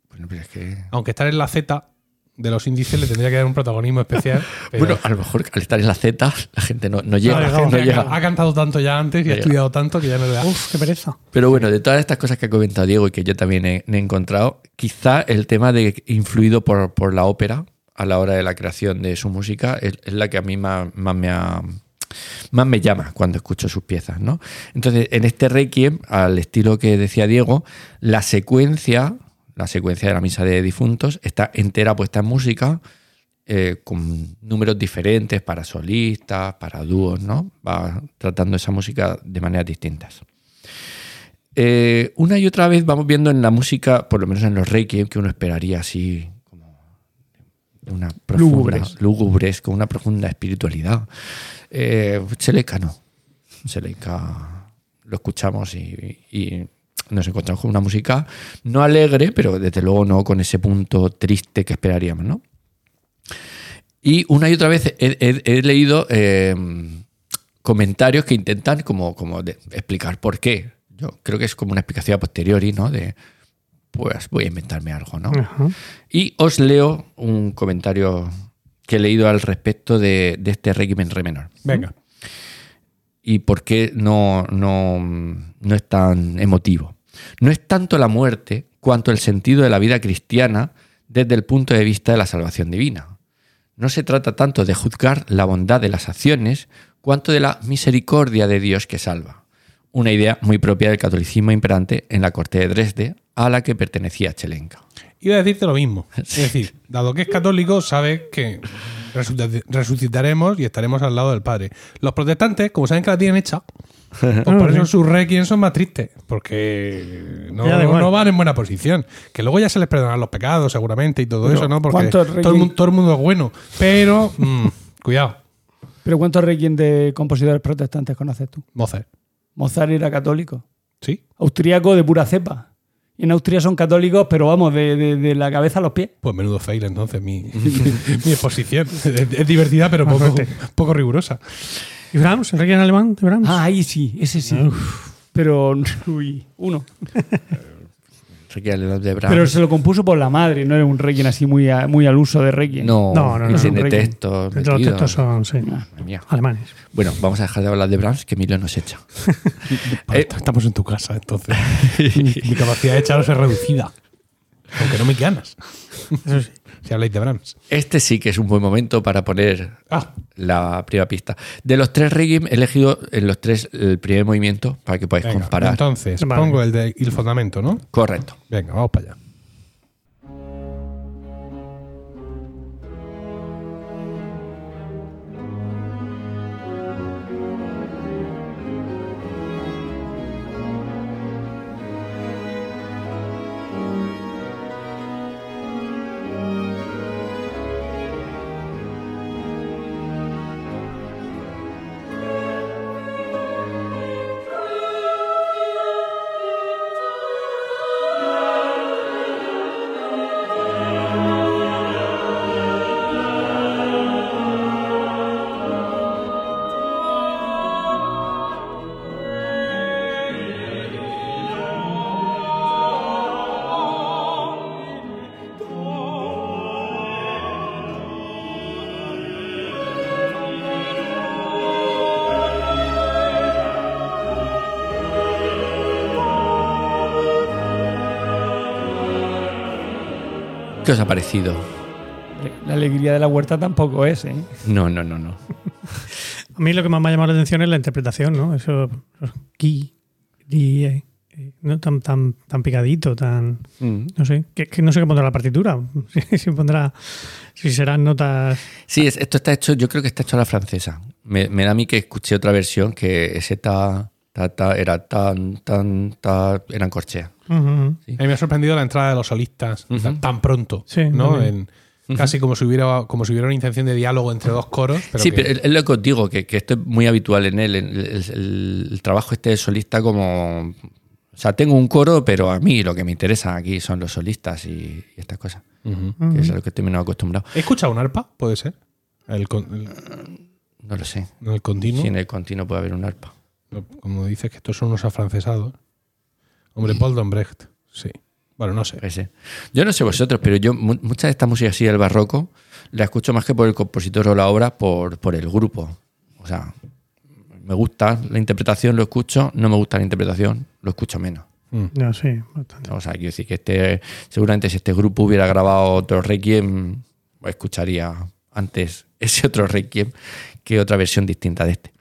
[SPEAKER 4] Bueno, pero es que-
[SPEAKER 1] Aunque estar en la Z de los índices le tendría que dar un protagonismo especial. pero-
[SPEAKER 4] Bueno, a lo mejor al estar en la Z la gente no, no llega.
[SPEAKER 3] No,
[SPEAKER 1] gente
[SPEAKER 4] no
[SPEAKER 1] ha-
[SPEAKER 4] llega.
[SPEAKER 1] ha cantado tanto ya antes y
[SPEAKER 4] No
[SPEAKER 1] ha
[SPEAKER 4] llega.
[SPEAKER 1] estudiado tanto que ya no le da.
[SPEAKER 3] Uf, qué pereza.
[SPEAKER 4] Pero bueno, de todas estas cosas que ha comentado Diego y que yo también he, he encontrado, quizá el tema de influido por, por la ópera a la hora de la creación de su música es, la que a mí más, me llama cuando escucho sus piezas, ¿no? Entonces, en este Requiem, al estilo que decía Diego, la secuencia, la secuencia de la misa de difuntos, está entera puesta en música, eh, con números diferentes para solistas, para dúos, ¿no? Va tratando esa música de maneras distintas. Eh, una y otra vez vamos viendo en la música, por lo menos en los Requiem, que uno esperaría así una profunda,
[SPEAKER 2] Lúgubres.
[SPEAKER 4] lúgubres, con una profunda espiritualidad. Eh, Chelenka no. Chelenka lo escuchamos y, y nos encontramos con una música no alegre, pero desde luego no con ese punto triste que esperaríamos, ¿no? Y una y otra vez he, he- he leído eh, comentarios que intentan como, como de- explicar por qué. Yo creo que es como una explicación a posteriori, ¿no? De, pues voy a inventarme algo, ¿no?
[SPEAKER 3] Ajá.
[SPEAKER 4] Y os leo un comentario que he leído al respecto de, de este régimen re menor.
[SPEAKER 1] Venga.
[SPEAKER 4] y por qué no, no, no es tan emotivo. No es tanto la muerte cuanto el sentido de la vida cristiana desde el punto de vista de la salvación divina. No se trata tanto de juzgar la bondad de las acciones cuanto de la misericordia de Dios que salva. Una idea muy propia del catolicismo imperante en la corte de Dresde, a la que pertenecía Chelenka.
[SPEAKER 1] Iba a decirte lo mismo. Es decir, dado que es católico, sabe que resucit- resucitaremos y estaremos al lado del Padre. Los protestantes, como saben que la tienen hecha, pues por eso sus requiem son más tristes, porque no, van en buena posición. Que luego ya se les perdonarán los pecados, seguramente, y todo
[SPEAKER 2] Pero,
[SPEAKER 1] eso, ¿no? Porque
[SPEAKER 2] ¿cuántos
[SPEAKER 1] todo el, mundo, todo el mundo es bueno. Pero, mm, cuidado,
[SPEAKER 2] Pero ¿cuántos requiem de compositores protestantes conoces tú?
[SPEAKER 1] Mozart.
[SPEAKER 2] Mozart era católico.
[SPEAKER 1] ¿Sí?
[SPEAKER 2] Austríaco de pura cepa. En Austria son católicos, pero vamos, de, de- de la cabeza a los pies.
[SPEAKER 1] Pues menudo fail entonces mi, mi exposición. Es, es divertida, pero poco, poco rigurosa.
[SPEAKER 3] ¿Y Brahms? ¿El requiem alemán de Brahms?
[SPEAKER 2] Ah, ahí sí, ese sí. Pero, uy, uno.
[SPEAKER 4] Requiem de Brahms.
[SPEAKER 2] Pero se lo compuso por la madre, no era un requiem así muy, a- muy al uso de requiem.
[SPEAKER 4] no,
[SPEAKER 3] No, no,
[SPEAKER 4] y
[SPEAKER 3] no.
[SPEAKER 4] tiene
[SPEAKER 2] Requiem.
[SPEAKER 4] textos
[SPEAKER 3] Los textos son, sí, alemanes.
[SPEAKER 4] Bueno, vamos a dejar de hablar de Brahms, que Emilio nos echa. Eh,
[SPEAKER 1] Estamos en tu casa, entonces. mi capacidad de echaros es reducida. Aunque no me ganas.
[SPEAKER 3] Eso sí.
[SPEAKER 1] Si habláis de Brahms.
[SPEAKER 4] Este sí que es un buen momento para poner
[SPEAKER 1] Ah,
[SPEAKER 4] la primera pista. De los tres Requiem he elegido en los tres el primer movimiento para que podáis
[SPEAKER 1] venga.
[SPEAKER 4] comparar.
[SPEAKER 1] Entonces,
[SPEAKER 3] Vale.
[SPEAKER 1] pongo el de Il Fundamento, ¿no?
[SPEAKER 4] Correcto.
[SPEAKER 1] Venga, vamos para allá.
[SPEAKER 4] ¿Qué os ha parecido?
[SPEAKER 2] La alegría de la huerta tampoco es, ¿eh?
[SPEAKER 4] No, no, no, no.
[SPEAKER 3] A mí lo que más me ha llamado la atención es la interpretación, ¿no? Eso, ki, di, eh, eh, ¿no? Tan, tan, tan picadito, tan.
[SPEAKER 4] Mm.
[SPEAKER 3] No sé. Que, que no sé qué pondrá la partitura. Si, si pondrá. Si serán notas.
[SPEAKER 4] Sí, es- esto está hecho, yo creo que está hecho a la francesa. Me, me da a mí que escuché otra versión que ese ta, ta, ta era tan, tan, ta, eran. Sí.
[SPEAKER 1] A mí me ha sorprendido la entrada de los solistas tan, tan pronto,
[SPEAKER 3] Sí,
[SPEAKER 1] ¿no? En- casi como si hubiera como si hubiera una intención de diálogo entre dos coros. Pero
[SPEAKER 4] sí,
[SPEAKER 1] que-
[SPEAKER 4] pero es lo que os digo, que, que esto es muy habitual en él. El, el- el- el trabajo este de solista como... O sea, tengo un coro, pero a mí lo que me interesa aquí son los solistas y, y estas cosas. Que es a lo que estoy menos acostumbrado.
[SPEAKER 1] ¿He escuchado un arpa? ¿Puede ser? El, con- el,
[SPEAKER 4] No lo sé.
[SPEAKER 1] el continuo.
[SPEAKER 4] Si en el continuo puede haber un arpa.
[SPEAKER 1] Como dices que estos son unos afrancesados. Hombre, Paul Dombrecht. Sí. Bueno, no sé.
[SPEAKER 4] Ese. Yo no sé vosotros, pero yo mu- mucha de esta música así del barroco la escucho más que por el compositor o la obra, por, por el grupo. O sea, me gusta la interpretación, lo escucho, no me gusta la interpretación, lo escucho menos.
[SPEAKER 1] Mm.
[SPEAKER 3] Sí, bastante.
[SPEAKER 4] O sea, quiero decir que este, seguramente si este grupo hubiera grabado otro Requiem, escucharía antes ese otro Requiem que otra versión distinta de este.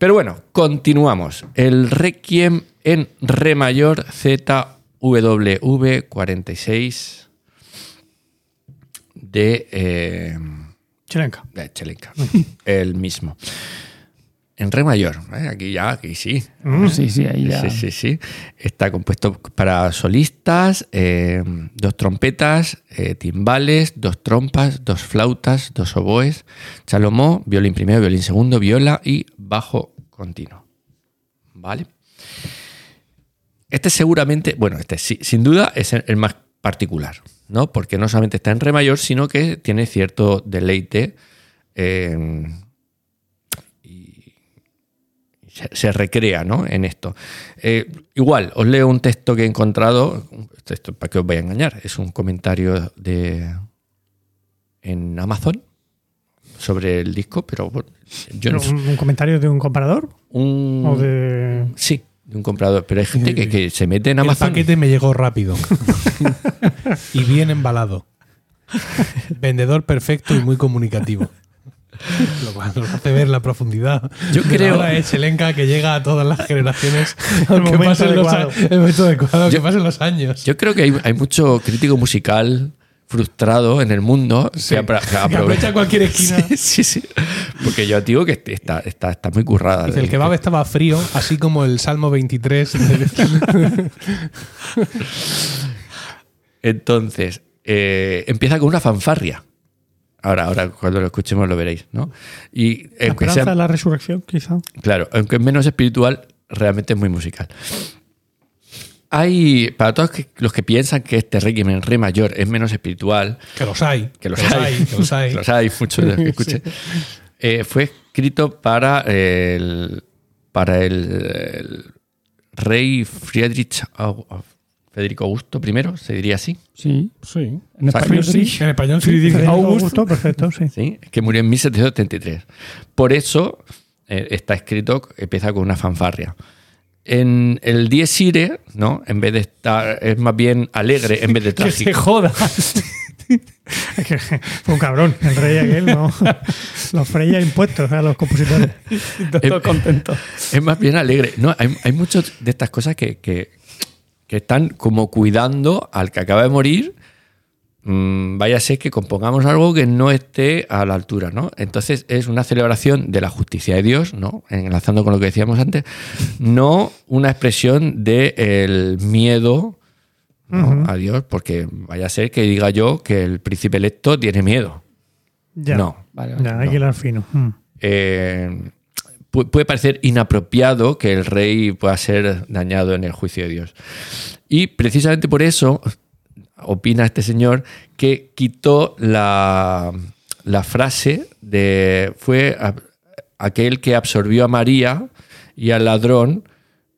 [SPEAKER 4] Pero bueno, continuamos. El Requiem en Re mayor ZWV 46 de, eh, de Chelenka, el mismo. En Re mayor, ¿eh? aquí ya, aquí sí.
[SPEAKER 2] Sí, sí, ahí ya.
[SPEAKER 4] Sí, sí, sí. Está compuesto para solistas, eh, dos trompetas, eh, timbales, dos trompas, dos flautas, dos oboes, chalomó, violín primero, violín segundo, viola y bajo continuo. ¿Vale? Este seguramente, bueno, este sí, sin duda es el el más particular, ¿no? Porque no solamente está en re mayor, sino que tiene cierto deleite. eh, se, se recrea ¿no? en esto. Eh, igual, os leo un texto que he encontrado, esto para que os vaya a engañar, es un comentario de en Amazon sobre el disco, pero bueno, yo no
[SPEAKER 3] ¿Un, un comentario de un comparador?
[SPEAKER 4] un,
[SPEAKER 3] ¿O de.?
[SPEAKER 4] Sí, de un comprador, pero hay gente que, que se mete en
[SPEAKER 1] El
[SPEAKER 4] Amazon.
[SPEAKER 1] paquete me llegó rápido. y bien embalado. Vendedor perfecto y muy comunicativo. Lo cual nos hace ver la profundidad.
[SPEAKER 4] Yo creo-
[SPEAKER 1] obra de Chelenka que llega a todas las generaciones.
[SPEAKER 3] momento
[SPEAKER 1] pasen los,
[SPEAKER 3] adecuado.
[SPEAKER 1] a- el momento adecuado, que
[SPEAKER 4] Yo-
[SPEAKER 1] pasen los años.
[SPEAKER 4] Yo creo que hay, hay mucho crítico musical frustrado en el mundo
[SPEAKER 1] Sí.
[SPEAKER 4] que, que
[SPEAKER 1] Que aprovecha cualquier esquina.
[SPEAKER 4] Sí, sí, sí. Porque yo digo que está, está, está muy currada.
[SPEAKER 1] Dice, el kebab estaba frío, así como el Salmo 23. del-
[SPEAKER 4] Entonces, eh, empieza con una fanfarria. Ahora, ahora cuando lo escuchemos lo veréis, ¿no? Y
[SPEAKER 3] La esperanza
[SPEAKER 4] sea,
[SPEAKER 3] de la resurrección, quizá.
[SPEAKER 4] claro, aunque es menos espiritual, realmente es muy musical. Hay, para todos los que piensan que este Requiem en re mayor es menos espiritual,
[SPEAKER 1] que los hay.
[SPEAKER 4] que los hay,
[SPEAKER 1] que los hay.
[SPEAKER 4] los hay, muchos de los que escuché, eh, fue escrito para el, para el, el rey Friedrich Federico Augusto I, se diría así,
[SPEAKER 2] Sí.
[SPEAKER 1] Sí.
[SPEAKER 2] En español sí.
[SPEAKER 1] En español sí.
[SPEAKER 2] August.
[SPEAKER 3] Augusto, perfecto, sí.
[SPEAKER 4] ¿sí? que murió en 1773. Por eso eh, está escrito, empieza con una fanfarria. en el Dies Irae, ¿no? En vez de estar, es más bien alegre en vez de
[SPEAKER 2] Que se
[SPEAKER 4] trágico.
[SPEAKER 2] joda.
[SPEAKER 3] Es que fue un cabrón, el rey aquel, no. Los freía impuestos a los compositores.
[SPEAKER 2] Todos contentos.
[SPEAKER 4] Es más bien alegre. No, hay, hay muchas de estas cosas que, que- que están como cuidando al que acaba de morir. Mm, vaya a ser que compongamos algo que no esté a la altura, ¿no? Entonces es una celebración de la justicia de Dios, ¿no? Enlazando con lo que decíamos antes, no una expresión del miedo ¿no? a Dios, porque vaya a ser que diga yo que el príncipe electo tiene miedo.
[SPEAKER 3] Ya.
[SPEAKER 4] No.
[SPEAKER 2] Vale, vale.
[SPEAKER 3] Ya, hay que hilar fino. Mm.
[SPEAKER 4] Eh, pu- puede parecer inapropiado que el rey pueda ser dañado en el juicio de Dios. Y precisamente por eso opina este señor que quitó la, la frase de fue a- aquel que absorbió a María y al ladrón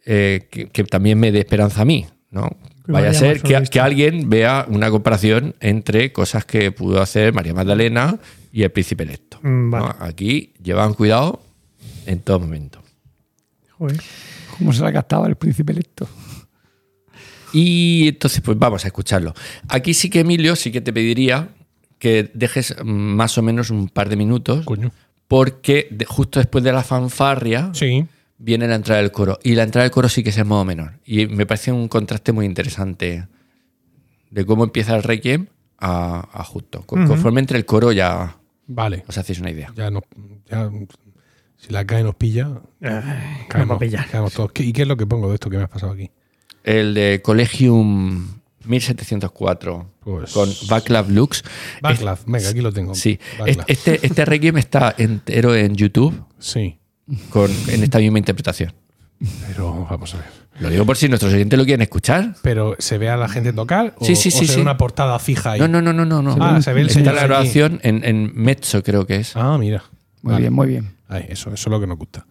[SPEAKER 4] eh, que, que también me dé esperanza a mí. ¿no?
[SPEAKER 3] Que
[SPEAKER 4] Vaya a ser que, que alguien vea una comparación entre cosas que pudo hacer María Magdalena y el príncipe electo.
[SPEAKER 3] Mm, vale.
[SPEAKER 4] ¿no? Aquí llevan cuidado en todo momento.
[SPEAKER 3] Joder.
[SPEAKER 2] ¿Cómo se la gastaba el príncipe electo?
[SPEAKER 4] Y entonces, pues vamos a escucharlo. Aquí sí que, Emilio, sí que te pediría que dejes más o menos un par de minutos,
[SPEAKER 1] Coño.
[SPEAKER 4] porque de- justo después de la fanfarria
[SPEAKER 1] Sí.
[SPEAKER 4] viene la entrada del coro. Y la entrada del coro sí que es en modo menor. Y me parece un contraste muy interesante de cómo empieza el Requiem a, a justo. Co- Conforme entre el coro ya
[SPEAKER 1] Vale.
[SPEAKER 4] os hacéis una idea.
[SPEAKER 1] Ya ya, si la cae nos pilla,
[SPEAKER 3] Ay, nos va a
[SPEAKER 1] caemos,
[SPEAKER 3] pillar.
[SPEAKER 1] caemos todos. ¿Qué- ¿Y qué es lo que pongo de esto que me has pasado aquí?
[SPEAKER 4] El de Collegium 1704
[SPEAKER 1] Pues-
[SPEAKER 4] con Backlav Lux.
[SPEAKER 1] Backlav, venga, aquí lo tengo.
[SPEAKER 4] Sí,
[SPEAKER 1] Backlav.
[SPEAKER 4] este, este Requiem está entero en YouTube
[SPEAKER 1] Sí,
[SPEAKER 4] con, en esta misma interpretación.
[SPEAKER 1] pero vamos a ver.
[SPEAKER 4] Lo digo por si nuestros oyentes lo quieren escuchar.
[SPEAKER 1] ¿Pero se ve a la gente tocar? ¿O,
[SPEAKER 4] Sí, sí,
[SPEAKER 1] o
[SPEAKER 4] sí,
[SPEAKER 1] se ve una portada fija ahí?
[SPEAKER 4] No, no, no, no, no. no.
[SPEAKER 1] Ah, se ve el
[SPEAKER 4] Está
[SPEAKER 1] señor
[SPEAKER 4] la grabación en, en Mezzo, creo que es.
[SPEAKER 1] Ah, mira.
[SPEAKER 2] Muy
[SPEAKER 1] Vale.
[SPEAKER 2] bien, muy bien.
[SPEAKER 1] Eso, eso es lo que nos gusta.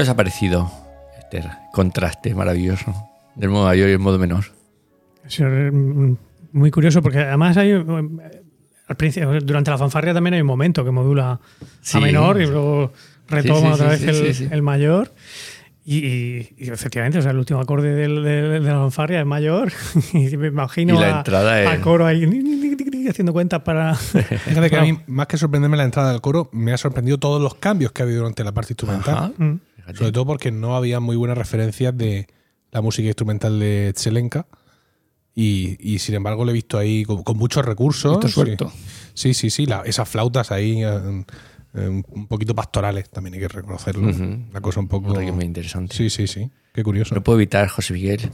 [SPEAKER 4] ¿Qué os ha parecido este contraste maravilloso del modo mayor y el modo menor?
[SPEAKER 3] Sí, es, mm, muy curioso porque además hay al principio, durante la fanfarria también hay un momento que modula
[SPEAKER 4] Sí.
[SPEAKER 3] a menor y luego retoma
[SPEAKER 4] Sí, sí,
[SPEAKER 3] otra
[SPEAKER 4] sí,
[SPEAKER 3] vez
[SPEAKER 4] sí,
[SPEAKER 3] el,
[SPEAKER 4] sí, sí.
[SPEAKER 3] el mayor. Y, y- y efectivamente, o sea, el último acorde del- del- de, la fanfarria es mayor. y me imagino
[SPEAKER 4] Y la
[SPEAKER 3] a,
[SPEAKER 4] entrada es-
[SPEAKER 3] a coro ahí ni, ni, ni, ni, ni, haciendo cuentas para.
[SPEAKER 1] Fíjate que a mí, más que sorprenderme la entrada del coro, me ha sorprendido todos los cambios que ha habido durante la parte instrumental.
[SPEAKER 4] Ajá. Fíjate.
[SPEAKER 1] Sobre todo porque no había muy buenas referencias de la música instrumental de Tselenka. Y, y, sin embargo le he visto ahí con, con muchos recursos.
[SPEAKER 2] Esto
[SPEAKER 1] Sí.
[SPEAKER 2] suelto.
[SPEAKER 1] Sí, sí, sí. la- esas flautas ahí eh, eh, un, poquito pastorales, también hay que reconocerlo.
[SPEAKER 4] Ujú.
[SPEAKER 1] Una cosa un poco.
[SPEAKER 4] Reggae muy interesante.
[SPEAKER 1] Sí, sí, sí. Qué curioso.
[SPEAKER 4] No puedo evitar, José Miguel,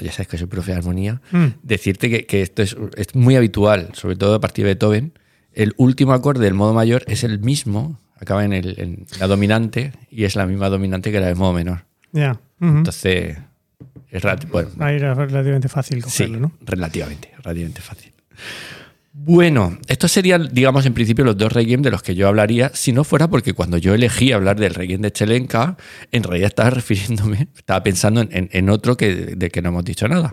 [SPEAKER 4] ya sabes que soy profe de armonía,
[SPEAKER 3] Mm.
[SPEAKER 4] decirte que, que esto es, es muy habitual, sobre todo a partir de Beethoven. El último acorde del modo mayor es el mismo, acaba en, el- en la dominante y es la misma dominante que la del modo menor.
[SPEAKER 3] Ya.
[SPEAKER 4] Entonces, es bueno,
[SPEAKER 3] Ahí era relativamente fácil
[SPEAKER 4] sí,
[SPEAKER 3] cogerlo, ¿no?
[SPEAKER 4] relativamente, relativamente fácil. Bueno, estos serían, digamos, en principio los dos requiem de los que yo hablaría, si no fuera porque cuando yo elegí hablar del requiem de Chelenka, en realidad estaba refiriéndome, estaba pensando en, en- en otro que, de que no hemos dicho nada,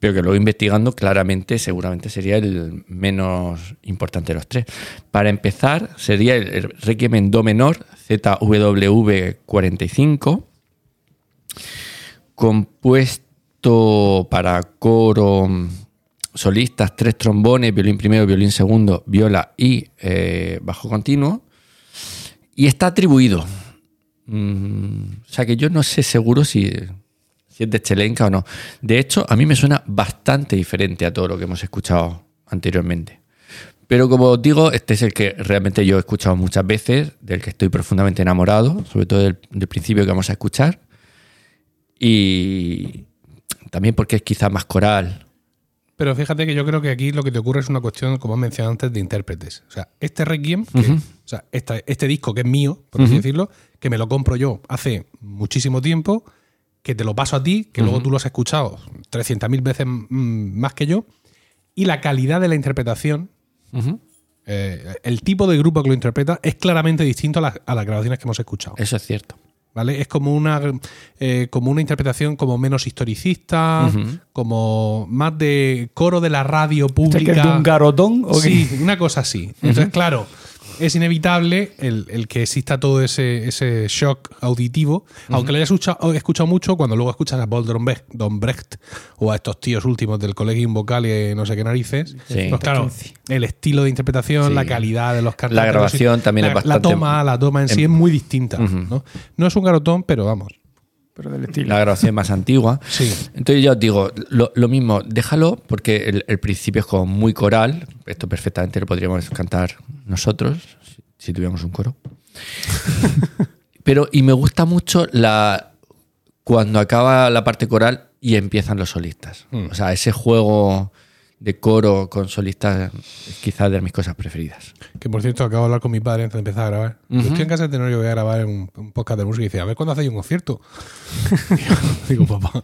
[SPEAKER 4] pero que luego investigando claramente seguramente sería el menos importante de los tres. Para empezar, sería el, requiem en do menor, ZWV 45, compuesto para coro, solistas, tres trombones, violín primero, violín segundo, viola y eh, bajo continuo. Y está atribuido. Mm, o sea que yo no sé seguro si, si es de Chelenka o no. De hecho, a mí me suena bastante diferente a todo lo que hemos escuchado anteriormente. Pero como os digo, este es el que realmente yo he escuchado muchas veces, del que estoy profundamente enamorado, sobre todo del, del principio que vamos a escuchar. Y también porque es quizá más coral.
[SPEAKER 1] Pero fíjate que yo creo que aquí lo que te ocurre es una cuestión, como has mencionado antes, de intérpretes. O sea, este Requiem, que- o sea, esta- este disco que es mío, por así decirlo, que me lo compro yo hace muchísimo tiempo, que te lo paso a ti, que luego tú lo has escuchado 300.000 veces mm, más que yo, y la calidad de la interpretación, eh, el tipo de grupo que lo interpreta, es claramente distinto a las, a las grabaciones que hemos escuchado.
[SPEAKER 4] Eso es cierto.
[SPEAKER 1] ¿Vale? Es como una, eh, como una interpretación como menos historicista, como más de coro de la radio
[SPEAKER 2] ¿Este que
[SPEAKER 1] pública.
[SPEAKER 2] es de un garotón? ¿o qué?
[SPEAKER 1] Sí, una cosa así. Entonces, claro, es inevitable el, el que exista todo ese, ese shock auditivo, aunque lo hayas escuchado, escuchado mucho cuando luego escuchas a Paul Dombrecht, Dombrecht o a estos tíos últimos del Collegium Vocal y no sé qué narices.
[SPEAKER 4] Sí.
[SPEAKER 1] Pues claro, el estilo de interpretación,
[SPEAKER 4] Sí.
[SPEAKER 1] la calidad de los cantantes.
[SPEAKER 4] La grabación también
[SPEAKER 1] la,
[SPEAKER 4] es
[SPEAKER 1] La
[SPEAKER 4] bastante-
[SPEAKER 1] toma, la toma en sí
[SPEAKER 4] em-
[SPEAKER 1] es muy distinta. ¿no? no es un garotón, pero vamos.
[SPEAKER 2] Pero del estilo.
[SPEAKER 4] La grabación más antigua.
[SPEAKER 1] Sí.
[SPEAKER 4] Entonces ya os digo, lo, lo mismo, déjalo porque el, el principio es como muy coral. Esto perfectamente lo podríamos cantar nosotros si, si tuviéramos un coro. Pero, y me gusta mucho la cuando acaba la parte coral y empiezan los solistas. O sea, ese juego de coro con solistas es quizás de mis cosas preferidas.
[SPEAKER 1] Que por cierto, acabo de hablar con mi padre antes de empezar a grabar. Yo estoy en casa de Tenorio, voy a grabar un, un podcast de música y dice, a ver cuándo hacéis un concierto. digo, papá.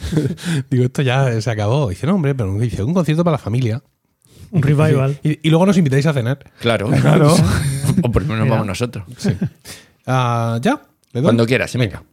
[SPEAKER 1] digo, esto ya se acabó. dice, no, hombre, pero dice, un concierto para la familia.
[SPEAKER 3] Un revival.
[SPEAKER 1] Y, y luego nos invitáis a cenar.
[SPEAKER 4] Claro.
[SPEAKER 2] Claro.
[SPEAKER 4] o por lo menos vamos nosotros.
[SPEAKER 1] Ah, ¿Ya? ¿Le doy?
[SPEAKER 4] Cuando quieras, venga.
[SPEAKER 5] Et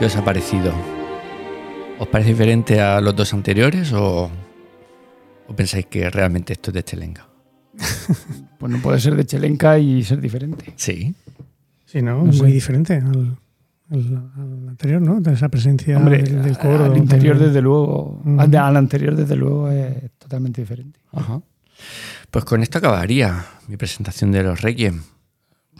[SPEAKER 4] ¿Qué os ha parecido? ¿Os parece diferente a los dos anteriores o, o pensáis que realmente esto es de Chelenga?
[SPEAKER 2] Pues no puede ser de Chelenca y ser diferente.
[SPEAKER 4] Sí.
[SPEAKER 3] Sí, ¿no?
[SPEAKER 2] No
[SPEAKER 3] Muy
[SPEAKER 2] sé.
[SPEAKER 3] diferente al, al- al anterior, ¿no? De esa presencia
[SPEAKER 2] Hombre,
[SPEAKER 3] del, del coro.
[SPEAKER 2] al interior
[SPEAKER 3] también.
[SPEAKER 2] desde luego, al anterior desde luego es totalmente diferente.
[SPEAKER 4] Ajá. Pues con esto acabaría mi presentación de los Requiem.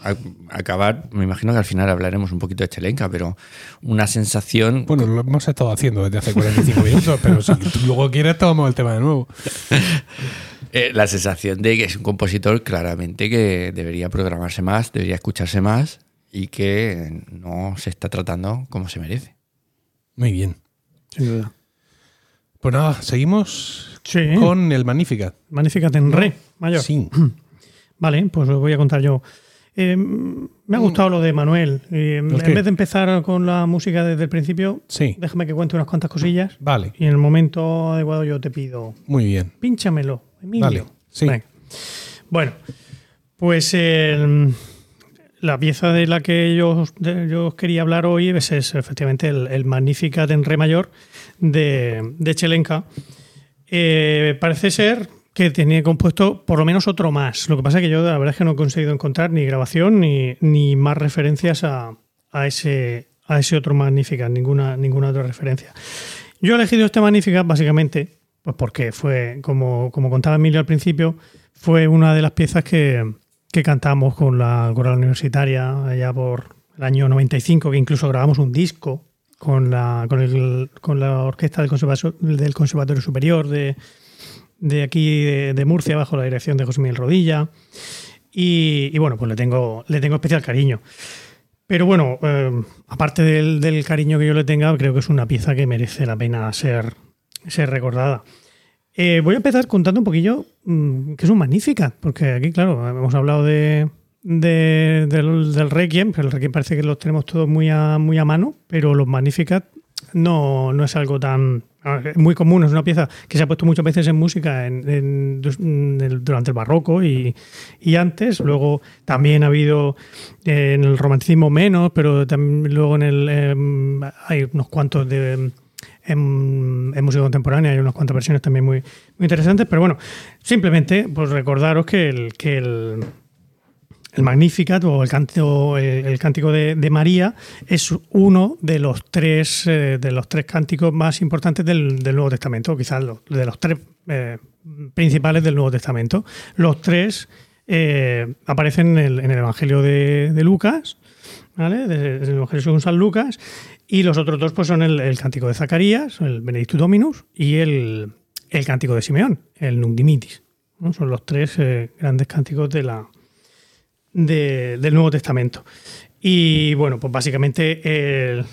[SPEAKER 4] A- acabar, me imagino que al final hablaremos un poquito de Chelenka, pero una sensación.
[SPEAKER 1] Bueno, lo hemos estado haciendo desde hace 45 minutos, pero si tú luego quieres, tomamos el tema de nuevo.
[SPEAKER 4] eh, la sensación de que es un compositor claramente que debería programarse más, debería escucharse más y que no se está tratando como se merece.
[SPEAKER 1] Muy bien.
[SPEAKER 3] Sin duda.
[SPEAKER 1] Pues nada, seguimos
[SPEAKER 3] Sí.
[SPEAKER 1] con el Magnificat.
[SPEAKER 3] Magnífica en re mayor.
[SPEAKER 1] Sí.
[SPEAKER 3] Vale, pues os voy a contar yo. Eh, me ha gustado lo de Manuel. Eh, en vez de empezar con la música desde el principio,
[SPEAKER 1] Sí.
[SPEAKER 3] déjame que cuente unas cuantas cosillas.
[SPEAKER 1] Vale.
[SPEAKER 3] Y en el momento adecuado yo te pido,
[SPEAKER 1] Muy bien.
[SPEAKER 3] pínchamelo, Emilio.
[SPEAKER 1] Vale, sí.
[SPEAKER 3] Venga. Bueno, pues la pieza de la que yo, de- yo os quería hablar hoy es, es efectivamente el, el Magnificat en re mayor de, de Chelenka. Eh, parece ser que tenía compuesto por lo menos otro más. Lo que pasa es que yo la verdad es que no he conseguido encontrar ni grabación ni, ni más referencias a, a ese, a ese otro Magnificat, ninguna, ninguna otra referencia. Yo he elegido este Magnificat básicamente pues porque fue, como, como contaba Emilio al principio, fue una de las piezas que, que cantamos con la coral universitaria allá por el año 95, que incluso grabamos un disco con la, con el- con la orquesta del Conservatorio, del Conservatorio Superior de, de aquí de, Murcia, bajo la dirección de José Miguel Rodilla. Y, bueno, pues le tengo, le tengo especial cariño. Pero bueno, eh, aparte del, cariño que yo le tenga, creo que es una pieza que merece la pena ser, ser recordada. Eh, voy a empezar contando un poquillo mm, que es un Magnificat, porque aquí, claro, hemos hablado de, de- del, Requiem, pero el Requiem parece que los tenemos todos muy a, muy a mano, pero los Magnificat no, no es algo tan muy común, es una pieza que se ha puesto muchas veces en música durante el barroco y, y antes. Luego también ha habido eh, en el romanticismo menos, pero también luego en el em, hay unos cuantos de en, en música contemporánea hay unas cuantas versiones también muy, muy interesantes, pero bueno, simplemente pues recordaros que el, que el, el Magnificat o el, cántico, eh, el cántico de, María es uno de los tres eh, de los tres cánticos más importantes del, Nuevo Testamento, quizás los- de los tres eh, principales del Nuevo Testamento. Los tres aparecen en el, en el Evangelio de, Lucas, ¿vale? De- del Evangelio según San Lucas, y los otros dos pues son el, el cántico de Zacarías, el Benedictus Dominus, y el, el cántico de Simeón, el Nunc Dimittis. ¿no? Son los tres grandes cánticos de la, de- del Nuevo Testamento. Y bueno, pues básicamente el-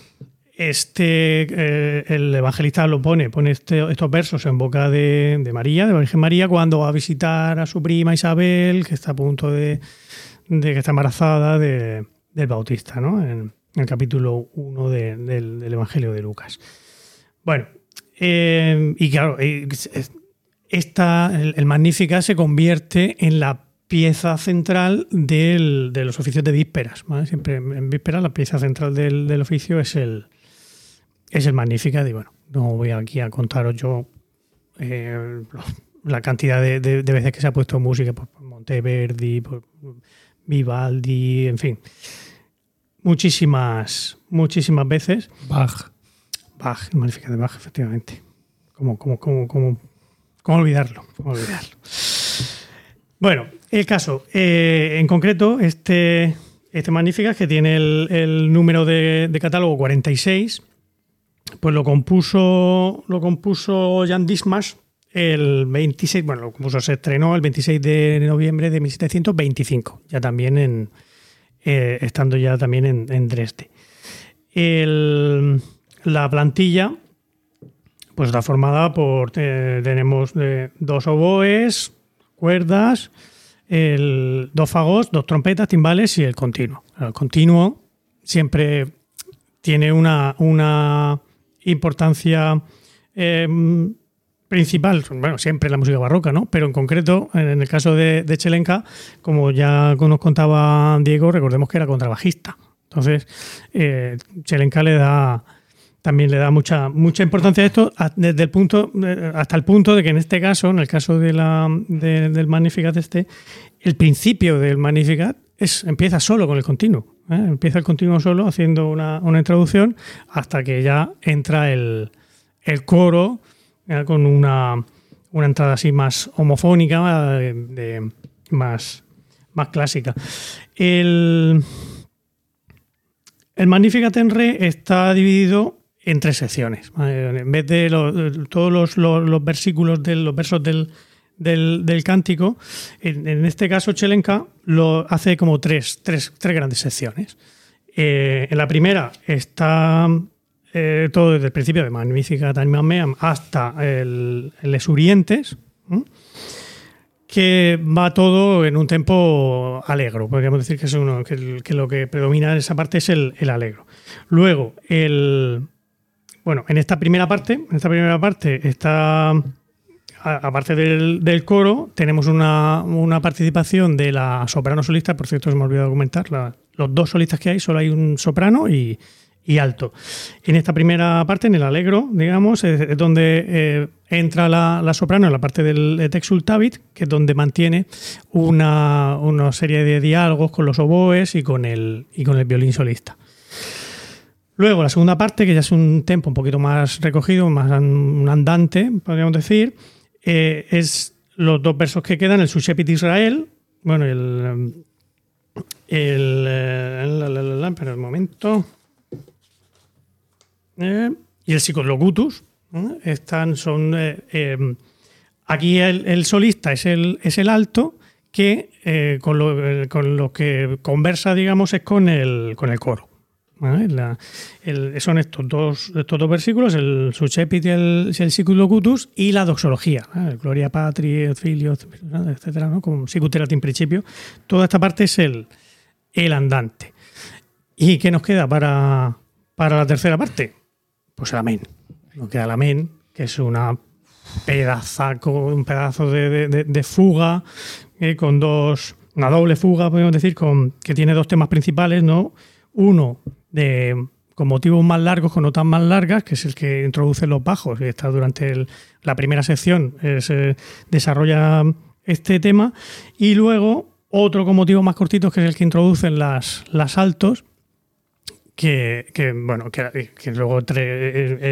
[SPEAKER 3] este, eh, el evangelista lo pone, pone este- estos versos en boca de, de María, de la Virgen María, cuando va a visitar a su prima Isabel, que está a punto de, de que está embarazada de- del Bautista, ¿no? En, el capítulo 1 de- del, del Evangelio de Lucas. Bueno, eh, y claro, es- esta, el, el Magnífica se convierte en la pieza central del- de los oficios de vísperas. ¿vale? Siempre en vísperas la pieza central del, del oficio es el, es el Magnífica. Y bueno, no voy aquí a contaros yo eh, la cantidad de, de- de veces que se ha puesto música por, por Monteverdi, por Vivaldi, en fin. Muchísimas, muchísimas veces.
[SPEAKER 2] Bach.
[SPEAKER 3] Bach, el Magnificat de Bach, efectivamente. ¿Cómo, cómo, cómo, cómo, cómo olvidarlo? ¿Cómo olvidarlo? Bueno, el caso. eh, en concreto, este, este Magnificat, que tiene el, el número de, de catálogo 46, pues lo compuso, lo compuso Jan Dismas el 26, bueno, lo compuso, se estrenó el 26 de noviembre de 1725, ya también en, eh, estando ya también en, en Dresde. La plantilla pues está formada por eh, tenemos dos oboes, cuerdas, el, dos fagos, dos trompetas, timbales y el continuo. El continuo siempre tiene una, una importancia eh, principal, bueno, siempre la música barroca, ¿no? Pero en concreto, en el caso de, de Chelenka, como ya nos contaba Diego, recordemos que era contrabajista. Entonces, eh, Chelenka le da, también le da mucha, mucha importancia a esto desde el punto, eh, hasta el punto de que en este caso, en el caso de la, de- del Magnificat este, el principio del Magnificat es, empieza solo con el continuo. ¿eh? Empieza el continuo solo haciendo una, una introducción hasta que ya entra el, el coro ya con una, una entrada así más homofónica, más, más clásica. El, el Magnificat en re está dividido en tres secciones. En vez de todos los, los- los versículos de los versos del, del, cántico, en, este caso Chelenka lo hace como tres, tres, tres grandes secciones. Eh, en la primera está eh, todo desde el principio de Magnificat Animam Meam hasta el, el que va todo en un tempo alegro. Podríamos decir que, es uno, que lo que predomina en esa parte es el, el alegro. Luego, el, bueno, en esta primera parte, en esta primera parte está, aparte del, coro, tenemos una, una participación de la soprano solista, por cierto, se me ha olvidado comentar, los dos solistas que hay, solo hay un soprano y, alto. En esta primera parte, en el alegro, digamos, es, donde eh, entra la, la soprano en la parte del Texultavit, que es donde mantiene una, una serie de diálogos con los oboes y con el, y con el violín solista. Luego, la segunda parte, que ya es un tempo un poquito más recogido, más andante, podríamos decir, eh, es los dos versos que quedan, el Sushepit Israel, bueno, el... el, la, la, espera un momento. Eh, y el Psicolocutus. Están, son, eh, aquí el, el solista es el, es el alto que con, lo, con lo que conversa, digamos, es con el, con el coro. ¿Vale? La- el- son estos dos, estos dos versículos, el Suchepit y el, el Siculocutus, y la doxología, el Gloria Patri, Filio, etcétera, ¿no? como Sicuterat in principio. Toda esta parte es el, el andante. ¿Y qué nos queda para, para la tercera parte? Pues el amén. Nos queda el amén, que es una pedazaco, un pedazo de- de- de fuga eh, con dos, una doble fuga, podemos decir, con, que tiene dos temas principales, ¿no? Uno de con motivos más largos, con notas más largas, que es el que introduce los bajos, y está durante el- la primera sección, eh, se desarrolla este tema, y luego otro con motivos más cortitos, que es el que introducen las, altos, que, bueno que, luego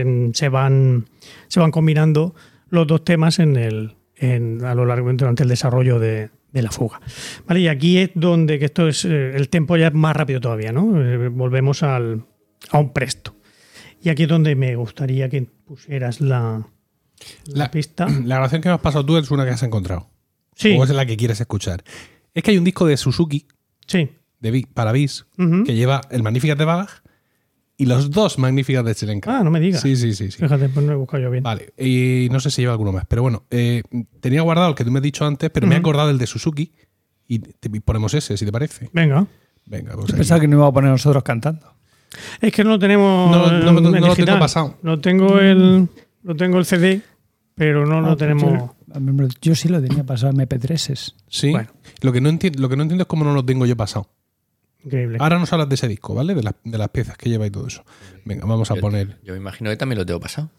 [SPEAKER 3] en- se van se van combinando los dos temas en el en- a lo largo durante el desarrollo de, de la fuga. Vale y aquí es donde que esto es eh, el tempo ya es más rápido todavía no Eh, volvemos al, a un presto. Y aquí es donde me gustaría que pusieras la, la,
[SPEAKER 1] La-
[SPEAKER 3] pista.
[SPEAKER 1] La grabación que me has pasado tú es una que has encontrado.
[SPEAKER 3] sí.
[SPEAKER 1] O es la que quieres escuchar. Es que hay un disco de Suzuki
[SPEAKER 3] sí.
[SPEAKER 1] de para bis que lleva el Magnificat de Bach y los dos Magnificat de Chelenka.
[SPEAKER 3] ah no me digas
[SPEAKER 1] Sí, sí, sí, sí.
[SPEAKER 3] fíjate pues no he buscado yo bien
[SPEAKER 1] Vale, y no sé si lleva alguno más, pero bueno, eh, tenía guardado el que tú me has dicho antes, pero me he acordado el de Suzuki y te- y ponemos ese, si te parece.
[SPEAKER 3] venga
[SPEAKER 1] Venga, pues.
[SPEAKER 2] Pensaba que no iba a poner nosotros cantando.
[SPEAKER 3] Es que no lo tenemos.
[SPEAKER 1] No, no, no,
[SPEAKER 3] en
[SPEAKER 1] no lo tengo pasado.
[SPEAKER 3] No tengo el, lo tengo el CD, pero no
[SPEAKER 2] Ah,
[SPEAKER 3] lo tenemos.
[SPEAKER 2] Yo, sí lo tenía pasado MP3s.
[SPEAKER 1] Sí.
[SPEAKER 3] Bueno.
[SPEAKER 1] Lo, que no enti- lo que no entiendo es cómo no lo tengo yo pasado.
[SPEAKER 3] Increíble.
[SPEAKER 1] Ahora nos hablas de ese disco, ¿vale? De, las- de las piezas que lleva y todo eso. Venga, vamos a
[SPEAKER 4] Yo-
[SPEAKER 1] poner.
[SPEAKER 4] Yo me imagino que también lo tengo pasado.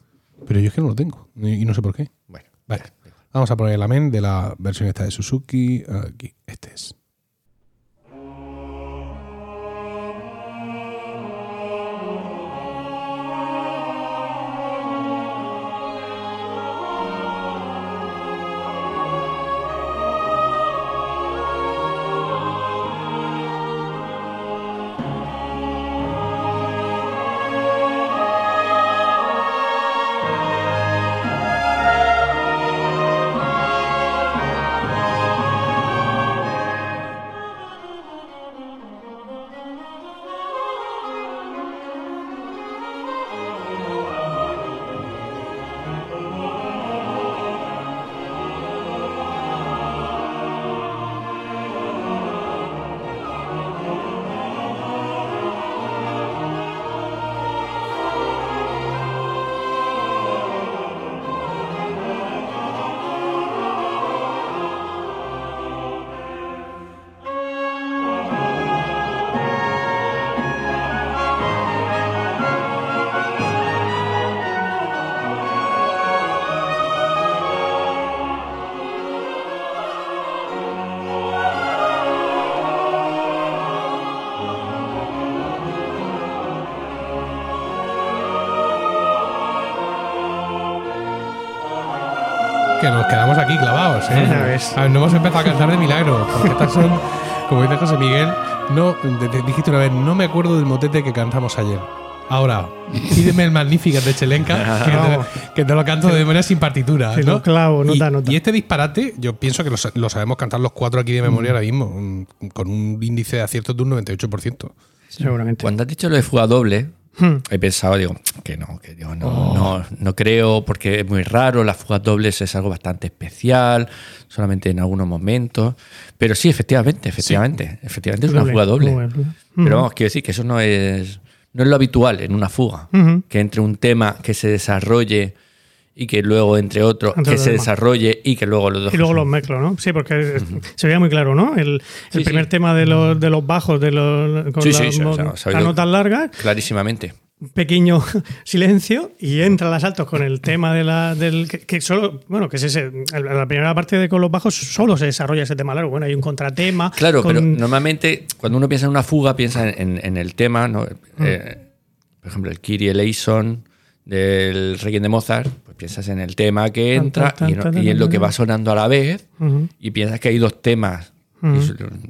[SPEAKER 1] Pero yo es que no lo tengo y y no sé por qué.
[SPEAKER 4] Bueno,
[SPEAKER 1] Vale. Vamos a poner el amén de la versión esta de Suzuki. Aquí, este es. Que nos quedamos aquí clavados. ¿eh?
[SPEAKER 3] Ya ves.
[SPEAKER 1] A ver, no hemos empezado a cantar de milagro, porque estas son, como dice José Miguel, no, te- te dijiste una vez, no me acuerdo del motete que cantamos ayer. Ahora, pídeme el Magnificat de Chelenka, que, te, que te lo canto de manera sin partitura.
[SPEAKER 3] Te
[SPEAKER 1] ¿no?
[SPEAKER 3] lo clavo, nota
[SPEAKER 1] y,
[SPEAKER 3] a nota.
[SPEAKER 1] y este disparate, yo pienso que lo, sa- lo sabemos cantar los cuatro aquí de memoria ahora mismo, un- con un índice de aciertos de un 98%.
[SPEAKER 3] Seguramente.
[SPEAKER 4] Cuando has dicho lo de fuga doble,
[SPEAKER 3] Hmm.
[SPEAKER 4] he pensado, digo, que no, que digo, no, no, no creo, porque es muy raro, las fugas dobles es algo bastante especial, solamente en algunos momentos. Pero sí, efectivamente, efectivamente, efectivamente es una fuga doble. Pero vamos, quiero decir que eso no es, no es lo habitual en una fuga.
[SPEAKER 3] Ujú.
[SPEAKER 4] Que entre un tema que se desarrolle y que luego entre otro
[SPEAKER 3] Entre
[SPEAKER 4] que se
[SPEAKER 3] demás.
[SPEAKER 4] desarrolle y que luego los dos.
[SPEAKER 3] Y luego los mezclo, ¿no? Sí, porque se veía muy claro, ¿no? El, primer
[SPEAKER 4] sí.
[SPEAKER 3] tema de los, de los bajos, de los, con
[SPEAKER 4] Sí, sí,
[SPEAKER 3] las,
[SPEAKER 4] sí, o sea,
[SPEAKER 3] las notas largas,
[SPEAKER 4] Clarísimamente.
[SPEAKER 3] pequeño silencio y entra las altos con el tema de la, del. Que, que solo, bueno, que es ese. La primera parte de con los bajos solo se desarrolla ese tema largo. Bueno, hay un contratema.
[SPEAKER 4] Claro,
[SPEAKER 3] con-
[SPEAKER 4] pero normalmente cuando uno piensa en una fuga, piensa en, en- en el tema, ¿no?
[SPEAKER 3] Mm.
[SPEAKER 4] Eh, por ejemplo, el Kyrie eleison del Requiem de Mozart, pues piensas en el tema que
[SPEAKER 3] Tan,
[SPEAKER 4] entra
[SPEAKER 3] tan,
[SPEAKER 4] y, en,
[SPEAKER 3] tan, tan,
[SPEAKER 4] y en lo que va sonando a la vez y piensas que hay dos temas.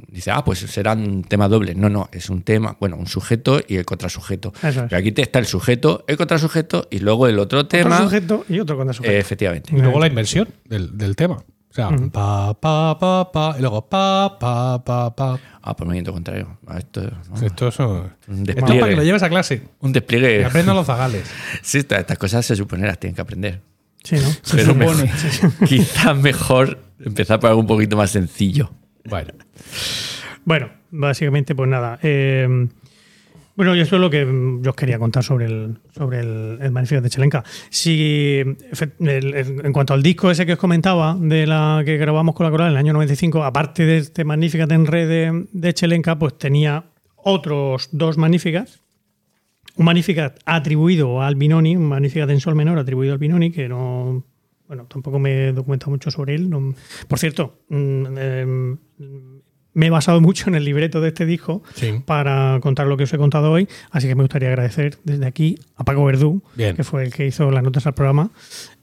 [SPEAKER 4] Dice, ah, pues serán temas dobles. No, no, es un tema, bueno, un sujeto y el contrasujeto.
[SPEAKER 3] Es.
[SPEAKER 4] Pero aquí te está el sujeto, el contrasujeto y luego el otro
[SPEAKER 3] Otro
[SPEAKER 4] tema.
[SPEAKER 3] sujeto y otro contra sujeto.
[SPEAKER 4] eh, efectivamente.
[SPEAKER 1] Y luego la inversión del, del tema. O sea, pa, pa, pa, pa, y luego pa, pa, pa, pa.
[SPEAKER 4] Ah, por movimiento contrario. Esto, ¿no?
[SPEAKER 1] Esto, eso,
[SPEAKER 4] Un
[SPEAKER 1] esto es
[SPEAKER 4] despliegue.
[SPEAKER 1] para que lo lleves a clase.
[SPEAKER 4] Un
[SPEAKER 1] Que
[SPEAKER 4] despliegue.
[SPEAKER 1] aprendan los zagales.
[SPEAKER 4] Sí, esta- estas cosas se supone las tienen que aprender.
[SPEAKER 3] Sí, ¿no?
[SPEAKER 4] Pero
[SPEAKER 2] supone.
[SPEAKER 4] mejor- quizás mejor empezar por algo un poquito más sencillo.
[SPEAKER 1] Bueno,
[SPEAKER 3] Bueno, básicamente, pues nada. eh, bueno, y eso es lo que mm, yo os quería contar sobre el, sobre el, el de Chelenka. Si, en cuanto al disco ese que os comentaba, de la que grabamos con la coral en el año 95, aparte de este Magnificat en red de, de Chelenka, pues tenía otros dos Magnificats. Un Magnificat atribuido al Binoni, un Magnificat en sol menor atribuido al Binoni, que no. Bueno, tampoco me he documentado mucho sobre él. por cierto, mm, em, me he basado mucho en el libreto de este disco
[SPEAKER 1] Sí.
[SPEAKER 3] para contar lo que os he contado hoy, así que me gustaría agradecer desde aquí a Paco Verdú,
[SPEAKER 1] Bien.
[SPEAKER 3] que fue el que hizo las notas al programa.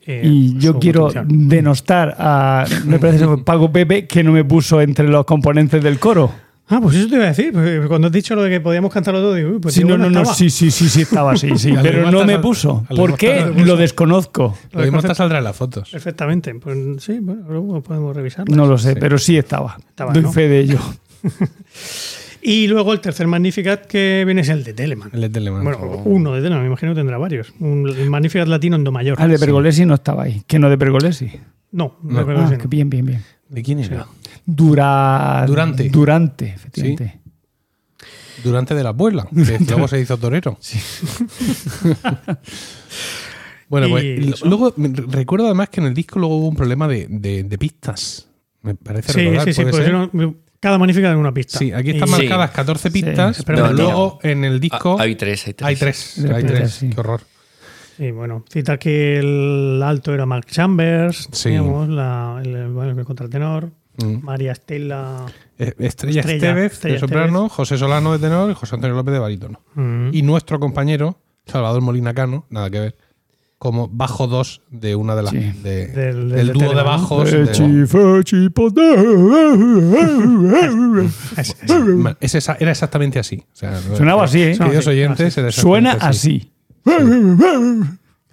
[SPEAKER 3] eh,
[SPEAKER 2] Y yo quiero denostar a, me parece Paco Pepe, que no me puso entre los componentes del coro.
[SPEAKER 3] Ah, pues eso te iba a decir, porque cuando has dicho lo de que podíamos cantarlo todo, digo, uy, pues
[SPEAKER 2] Sí,
[SPEAKER 3] digo,
[SPEAKER 2] no, no, no,
[SPEAKER 3] estaba.
[SPEAKER 2] sí, sí, sí, sí, estaba así, sí,
[SPEAKER 1] Al
[SPEAKER 2] pero no me puso. ¿Por qué? Lo desconozco.
[SPEAKER 1] lo mismo está saldrá en las fotos.
[SPEAKER 3] Perfectamente, pues sí, bueno, luego podemos revisarlo.
[SPEAKER 2] No lo sé, pero sí estaba.
[SPEAKER 3] Estaba,
[SPEAKER 2] Doy
[SPEAKER 3] ¿no?
[SPEAKER 2] fe de ello.
[SPEAKER 3] Y luego el tercer Magnificat que viene es el de Telemann.
[SPEAKER 1] El de Telemann.
[SPEAKER 3] Bueno, uno de Telemann, me imagino que tendrá varios. Un el Magnificat latino en Do mayor.
[SPEAKER 2] Ah, de Pergolesi no estaba ahí. Que no de Pergolesi.
[SPEAKER 3] No,
[SPEAKER 1] No.
[SPEAKER 3] de
[SPEAKER 2] Ah,
[SPEAKER 3] Pergolesi no.
[SPEAKER 2] bien, bien, bien.
[SPEAKER 1] ¿De quién era?
[SPEAKER 2] Dura...
[SPEAKER 1] Durante.
[SPEAKER 2] Durante, efectivamente.
[SPEAKER 1] Durante de la abuela, que luego se hizo torero. bueno, pues luego me- recuerdo además que en el disco luego hubo un problema de, de- de pistas. Me parece
[SPEAKER 3] Sí,
[SPEAKER 1] recordar,
[SPEAKER 3] sí, sí,
[SPEAKER 1] ¿puede
[SPEAKER 3] pues
[SPEAKER 1] ser?
[SPEAKER 3] no- cada Magnificat en una pista.
[SPEAKER 1] Sí, aquí están
[SPEAKER 3] Y-
[SPEAKER 1] marcadas 14 pistas,
[SPEAKER 2] Sí,
[SPEAKER 1] pero
[SPEAKER 3] no,
[SPEAKER 1] luego en el disco
[SPEAKER 4] Ah, hay tres, hay tres.
[SPEAKER 1] hay tres. Hay tres.
[SPEAKER 2] sí.
[SPEAKER 1] Qué horror.
[SPEAKER 3] Sí, bueno, citar que el alto era Mark Chambers,
[SPEAKER 1] Sí.
[SPEAKER 3] digamos, la, el, el, bueno, el contratenor,
[SPEAKER 1] Mm.
[SPEAKER 3] María Estela.
[SPEAKER 1] Eh, Estrella,
[SPEAKER 3] Estrella,
[SPEAKER 1] Estevez
[SPEAKER 3] Estrella
[SPEAKER 1] de soprano, José Solano de tenor y José Antonio López de barítono.
[SPEAKER 3] mm,
[SPEAKER 1] Y nuestro compañero, Salvador Molina Cano, nada que ver, como bajo 2 de una de las
[SPEAKER 2] Sí.
[SPEAKER 1] de-
[SPEAKER 3] Del-
[SPEAKER 1] del,
[SPEAKER 3] del de
[SPEAKER 1] dúo de bajos.
[SPEAKER 2] Eh,
[SPEAKER 1] de- es era exactamente así. O sea,
[SPEAKER 2] Sonaba así, ¿eh?
[SPEAKER 1] Queridos oyentes, era
[SPEAKER 2] Suena así.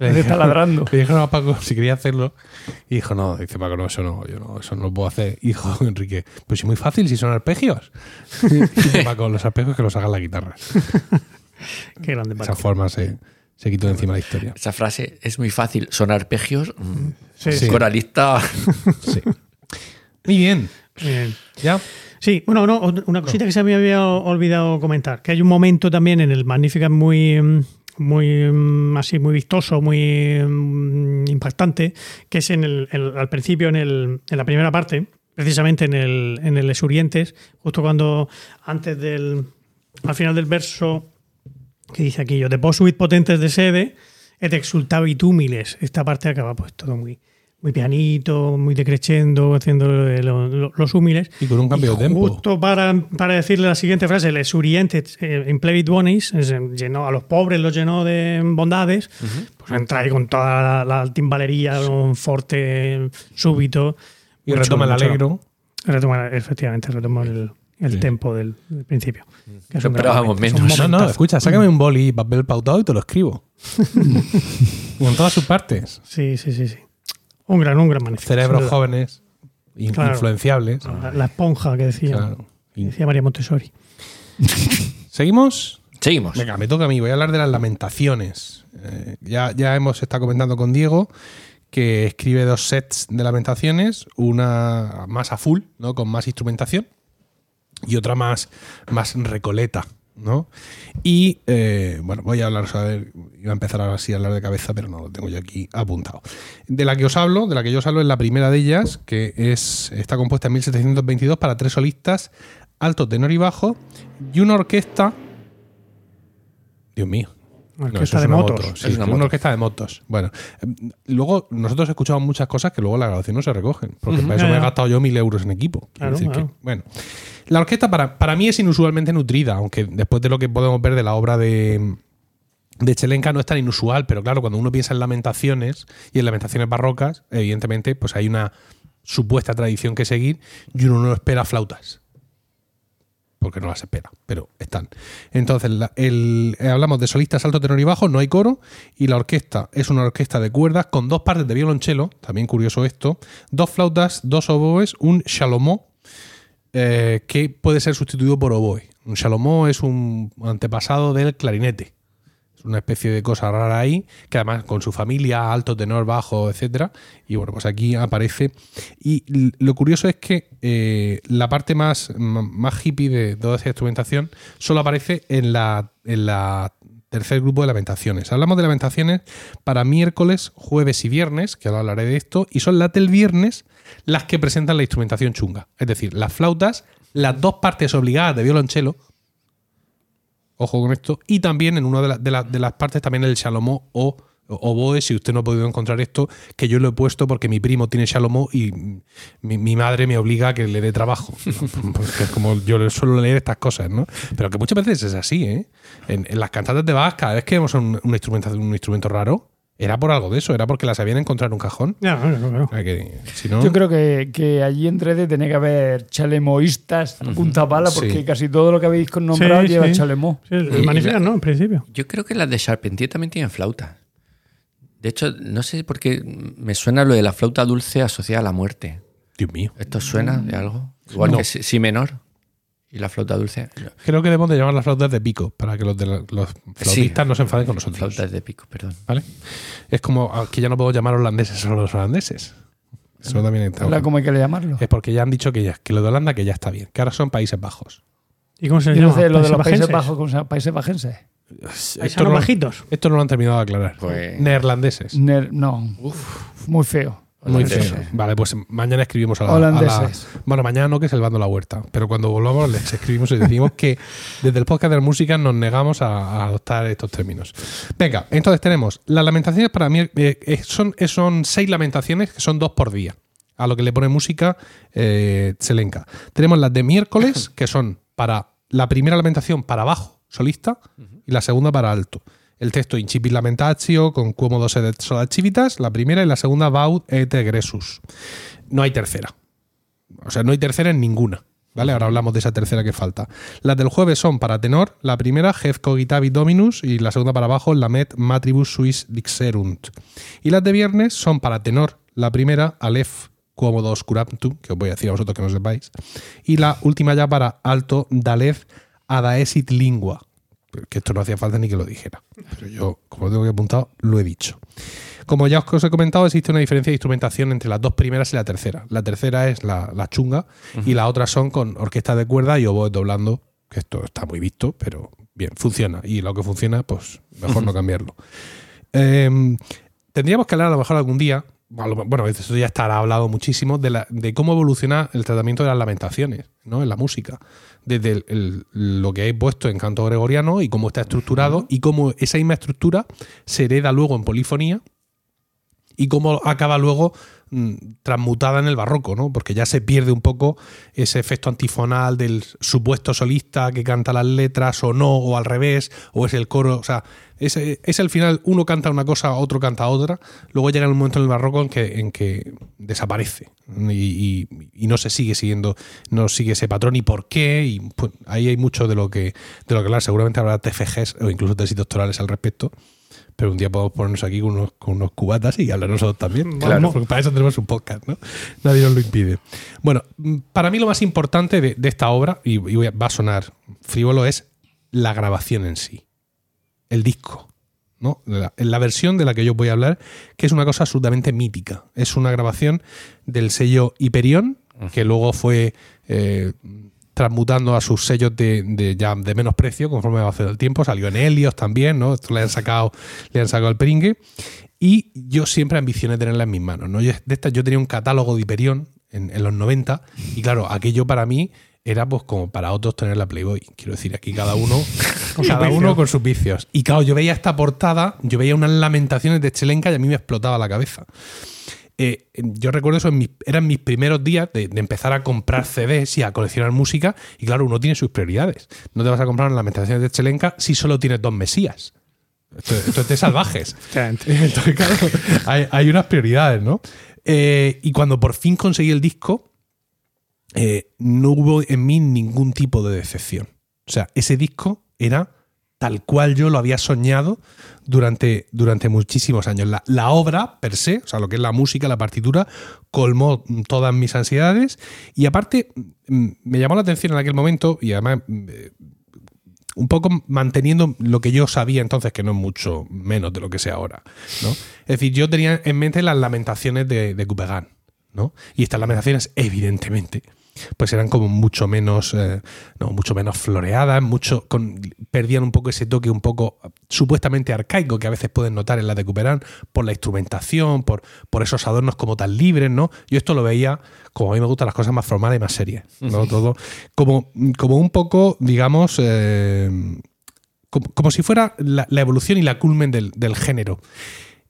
[SPEAKER 1] Le
[SPEAKER 2] Está ladrando.
[SPEAKER 1] Le dijeron a Paco si quería hacerlo. Y dijo, no, dice Paco, no, eso no, yo no, eso no lo puedo hacer. Y dijo Enrique, pues es muy fácil si son arpegios. Y dice Paco, los arpegios que los haga la guitarra.
[SPEAKER 3] Qué grande
[SPEAKER 1] De
[SPEAKER 3] Paco.
[SPEAKER 1] esa forma se, se quitó de encima la historia.
[SPEAKER 4] Esa frase es muy fácil. Son arpegios. mm,
[SPEAKER 3] Sí,
[SPEAKER 1] Sí.
[SPEAKER 4] Coralista.
[SPEAKER 1] Sí. Muy bien.
[SPEAKER 3] Bien.
[SPEAKER 1] ¿Ya?
[SPEAKER 3] Sí, bueno, no, una cosita que se me había olvidado comentar, que hay un momento también en el Magnificat muy, mm, muy mm, así, muy vistoso, muy mm, impactante, que es en el, al principio, en, el, en la primera parte, precisamente en el, en el Esurientes, justo cuando antes del, al final del verso que dice aquí yo, de posuit potentes de sede, et exultabit humiles. Esta parte acaba pues todo muy, muy pianito, muy decreciendo, haciendo lo- lo- los humildes.
[SPEAKER 1] Y con un cambio de tempo.
[SPEAKER 3] Justo para, para decirle la siguiente frase, les orientes eh, in plebit bonis, es, eh, llenó a los pobres los llenó de bondades, pues entra ahí con toda la, la timbalería, un forte súbito.
[SPEAKER 1] Y
[SPEAKER 3] Muy
[SPEAKER 1] retoma el alegro.
[SPEAKER 3] Retoma, efectivamente, retoma el, el
[SPEAKER 1] Sí.
[SPEAKER 3] tempo del, del principio. que es
[SPEAKER 4] esperábamos menos.
[SPEAKER 1] No, no, escucha, sácame un boli y papel pautado y te lo escribo. con todas sus partes.
[SPEAKER 3] Sí, sí, sí, sí. Un gran, un gran manifiesto.
[SPEAKER 1] Cerebros jóvenes, in-
[SPEAKER 3] Claro.
[SPEAKER 1] influenciables.
[SPEAKER 3] La, la esponja que decía,
[SPEAKER 1] Claro.
[SPEAKER 3] que decía María Montessori.
[SPEAKER 1] ¿Seguimos?
[SPEAKER 4] Seguimos.
[SPEAKER 1] Venga, me toca a mí. Voy a hablar de las lamentaciones. Eh, ya, ya hemos estado comentando con Diego que escribe dos sets de lamentaciones, una más a full, ¿no? Con más instrumentación, y otra más, más recoleta, ¿no? Y eh, bueno, voy a hablar, a ver, iba a empezar ahora sí a hablar de cabeza, pero no lo tengo yo aquí apuntado. De la que os hablo, de la que yo os hablo es la primera de ellas, que es está compuesta en 1722 para tres solistas, alto, tenor y bajo, y una orquesta. Dios mío.
[SPEAKER 3] Una
[SPEAKER 1] No,
[SPEAKER 3] orquesta
[SPEAKER 1] es
[SPEAKER 3] de
[SPEAKER 1] una
[SPEAKER 3] motos.
[SPEAKER 1] moto, sí,
[SPEAKER 4] Es una
[SPEAKER 1] orquesta de motos. Bueno, eh, luego nosotros escuchamos muchas cosas que luego en la grabación no se recogen. Porque para eso
[SPEAKER 3] ya,
[SPEAKER 1] me he gastado yo mil euros en equipo.
[SPEAKER 3] Claro,
[SPEAKER 1] decir que-
[SPEAKER 3] claro.
[SPEAKER 1] bueno, la orquesta para, para mí es inusualmente nutrida, aunque después de lo que podemos ver de la obra de, de Chelenka no es tan inusual, pero claro, cuando uno piensa en lamentaciones y en lamentaciones barrocas, evidentemente, pues hay una supuesta tradición que seguir y uno no espera flautas. Porque no las espera, pero están. Entonces, la- el- hablamos de solistas alto, tenor y bajo, no hay coro, y la orquesta es una orquesta de cuerdas con dos partes de violonchelo, también curioso esto, dos flautas, dos oboes, un shalomó, eh, que puede ser sustituido por oboe. Un shalomó es un antepasado del clarinete. Es una especie de cosa rara ahí, que además con su familia, alto, tenor, bajo, etcétera. Y bueno, pues aquí aparece. Y lo curioso es que eh, la parte más, más hippie de toda esa instrumentación solo aparece en la, en la tercer grupo de lamentaciones. Hablamos de lamentaciones para miércoles, jueves y viernes, que ahora hablaré de esto, y son las del viernes las que presentan la instrumentación chunga. Es decir, las flautas, las dos partes obligadas de violonchelo, ojo con esto, y también en una de, de las partes también el Shalomó o oboe, si usted no ha podido encontrar esto, que yo lo he puesto porque mi primo tiene Shalomó y mi, mi madre me obliga a que le dé trabajo. Porque es como yo le suelo leer estas cosas, ¿no? Pero que muchas veces es así, ¿eh? En, en las cantatas de Bach, cada vez que vemos un, un instrumento, un instrumento raro, era por algo de eso, era porque las habían encontrado en un cajón. Que, si
[SPEAKER 2] Yo creo que, que allí en 3D tenía que haber chalemoístas a punta pala, porque
[SPEAKER 1] Sí.
[SPEAKER 2] casi todo lo que habéis nombrado
[SPEAKER 3] Sí,
[SPEAKER 2] lleva
[SPEAKER 3] sí.
[SPEAKER 2] chalemó.
[SPEAKER 3] Sí, el manifiesto, ¿no? En principio.
[SPEAKER 4] Yo creo que las de Charpentier también tienen flauta. De hecho, no sé por qué me suena lo de la flauta dulce asociada a la muerte.
[SPEAKER 1] Dios mío.
[SPEAKER 4] ¿Esto suena de algo? Igual
[SPEAKER 1] No.
[SPEAKER 4] que si, si menor y la flauta dulce.
[SPEAKER 1] Creo que debemos de llamar las flautas de pico para que los, de la- los flautistas no se enfaden con nosotros.
[SPEAKER 4] Flautas de pico, perdón.
[SPEAKER 1] ¿Vale? Es como ah, que ya no puedo llamar holandeses a los holandeses. Eso también está.
[SPEAKER 2] Ahora, ¿Cómo hay que llamarlo?
[SPEAKER 1] Es porque ya han dicho que, ya, que lo de Holanda que ya está bien, que ahora son Países Bajos.
[SPEAKER 3] ¿Y cómo se
[SPEAKER 2] Y
[SPEAKER 3] llama?
[SPEAKER 2] lo de los Países. Bajos, ¿cómo se llama? Países Bajenses.
[SPEAKER 1] Esto no,
[SPEAKER 3] bajitos.
[SPEAKER 1] esto no lo han terminado de aclarar.
[SPEAKER 4] Pues-
[SPEAKER 1] Neerlandeses.
[SPEAKER 2] Ner- no, muy feo.
[SPEAKER 1] Muy feo. Vale, pues mañana escribimos a la, a la-
[SPEAKER 2] Holandeses.
[SPEAKER 1] Bueno, mañana no, que es el bando la huerta. Pero cuando volvamos les escribimos y decimos que desde el podcast de la música nos negamos a, a adoptar estos términos. Venga, entonces tenemos las lamentaciones para mí. eh, eh, son, eh, son seis lamentaciones que son dos por día. A lo que le pone música eh, Tselenka. Tenemos las de miércoles, que son para la primera lamentación para bajo, solista, y la segunda para alto. El texto Incipit Lamentatio con Quomodo sed civitas, la primera y la segunda Baud et egressus. No hay tercera. O sea, no hay tercera en ninguna. ¿Vale? Ahora hablamos de esa tercera que falta. Las del jueves son para tenor, la primera Hef cogitavit dominus y la segunda para bajo Lamet matribus suis dixerunt. Y las de viernes son para tenor, la primera Aleph quomodo oscurantum, que os voy a decir a vosotros que no sepáis, y la última ya para alto Dalef adaesit lingua, que esto no hacía falta ni que lo dijera. Pero yo, como lo tengo que apuntado, lo he dicho. Como ya os he comentado, existe una diferencia de instrumentación entre las dos primeras y la tercera. La tercera es la, la chunga y las otras son con orquesta de cuerda y oboes doblando, que esto está muy visto, pero bien, funciona. Y lo que funciona, pues mejor no cambiarlo. Eh, tendríamos que hablar a lo mejor algún día, bueno, esto ya estará hablado muchísimo, de, la- de cómo evoluciona el tratamiento de las lamentaciones ¿no? en la música. Desde el- el- lo que hay puesto en canto gregoriano y cómo está estructurado y cómo esa misma estructura se hereda luego en polifonía y cómo acaba luego mm, transmutada en el barroco, ¿no? Porque ya se pierde un poco ese efecto antifonal del supuesto solista que canta las letras o no, o al revés, o es el coro, o sea, es, es el final, uno canta una cosa, otro canta otra, luego llega un momento en el barroco en que, en que desaparece y, y- y no se sigue siguiendo, no sigue ese patrón y por qué, y pues, ahí hay mucho de lo que de lo que hablar, seguramente habrá TFGs o incluso tesis doctorales al respecto. Pero un día podemos ponernos aquí con unos, con unos cubatas y hablar nosotros también.
[SPEAKER 4] Claro.
[SPEAKER 1] Porque para eso tenemos un podcast, ¿no? Nadie nos lo impide. Bueno, para mí lo más importante de, de esta obra, y, y va a sonar frívolo, es la grabación en sí. El disco. ¿no? La, la versión de la que yo voy a hablar, que es una cosa absolutamente mítica. Es una grabación del sello Hyperion, que luego fue eh, transmutando a sus sellos de, de ya de menos precio conforme va haciendo el tiempo. Salió en Helios también, ¿no? Esto le han sacado, le han sacado el peringue. Y yo siempre ambicioné tenerla en mis manos. ¿no? Yo, de estas yo tenía un catálogo de Hyperion en, en los 90 y claro, aquello para mí era pues como para otros tener la Playboy. Quiero decir, aquí cada uno, cada uno con sus vicios. Y claro, yo veía esta portada, yo veía unas lamentaciones de Chelenka y a mí me explotaba la cabeza. Eh, yo recuerdo eso, en mis- eran mis primeros días de, de empezar a comprar CDs y a coleccionar música. Y claro, uno tiene sus prioridades. No te vas a comprar las lamentaciones de Chelenka si solo tienes dos mesías. Esto, esto es de salvajes. Entonces, claro, hay, hay unas prioridades, ¿no? Eh, y cuando por fin conseguí el disco, eh, no hubo en mí ningún tipo de decepción. O sea, ese disco era tal cual yo lo había soñado durante, durante muchísimos años. La, obra per se, o sea, lo que es la música, la partitura, colmó todas mis ansiedades y aparte mm, me llamó la atención en aquel momento y además mm, un poco manteniendo lo que yo sabía entonces, que no es mucho menos de lo que sé ahora. ¿no? Es decir, yo tenía en mente las lamentaciones de, de ¿no? Y estas lamentaciones, evidentemente, pues eran como mucho menos, eh, no, mucho menos floreadas, mucho con, perdían un poco ese toque un poco supuestamente arcaico que a veces pueden notar en la de Couperin por la instrumentación, por, por esos adornos como tan libres, ¿no? Yo esto lo veía como a mí me gustan las cosas más formales y más serias, ¿no? Todo como, como un poco, digamos, eh, como, como si fuera la, la evolución y la culmen del, del género.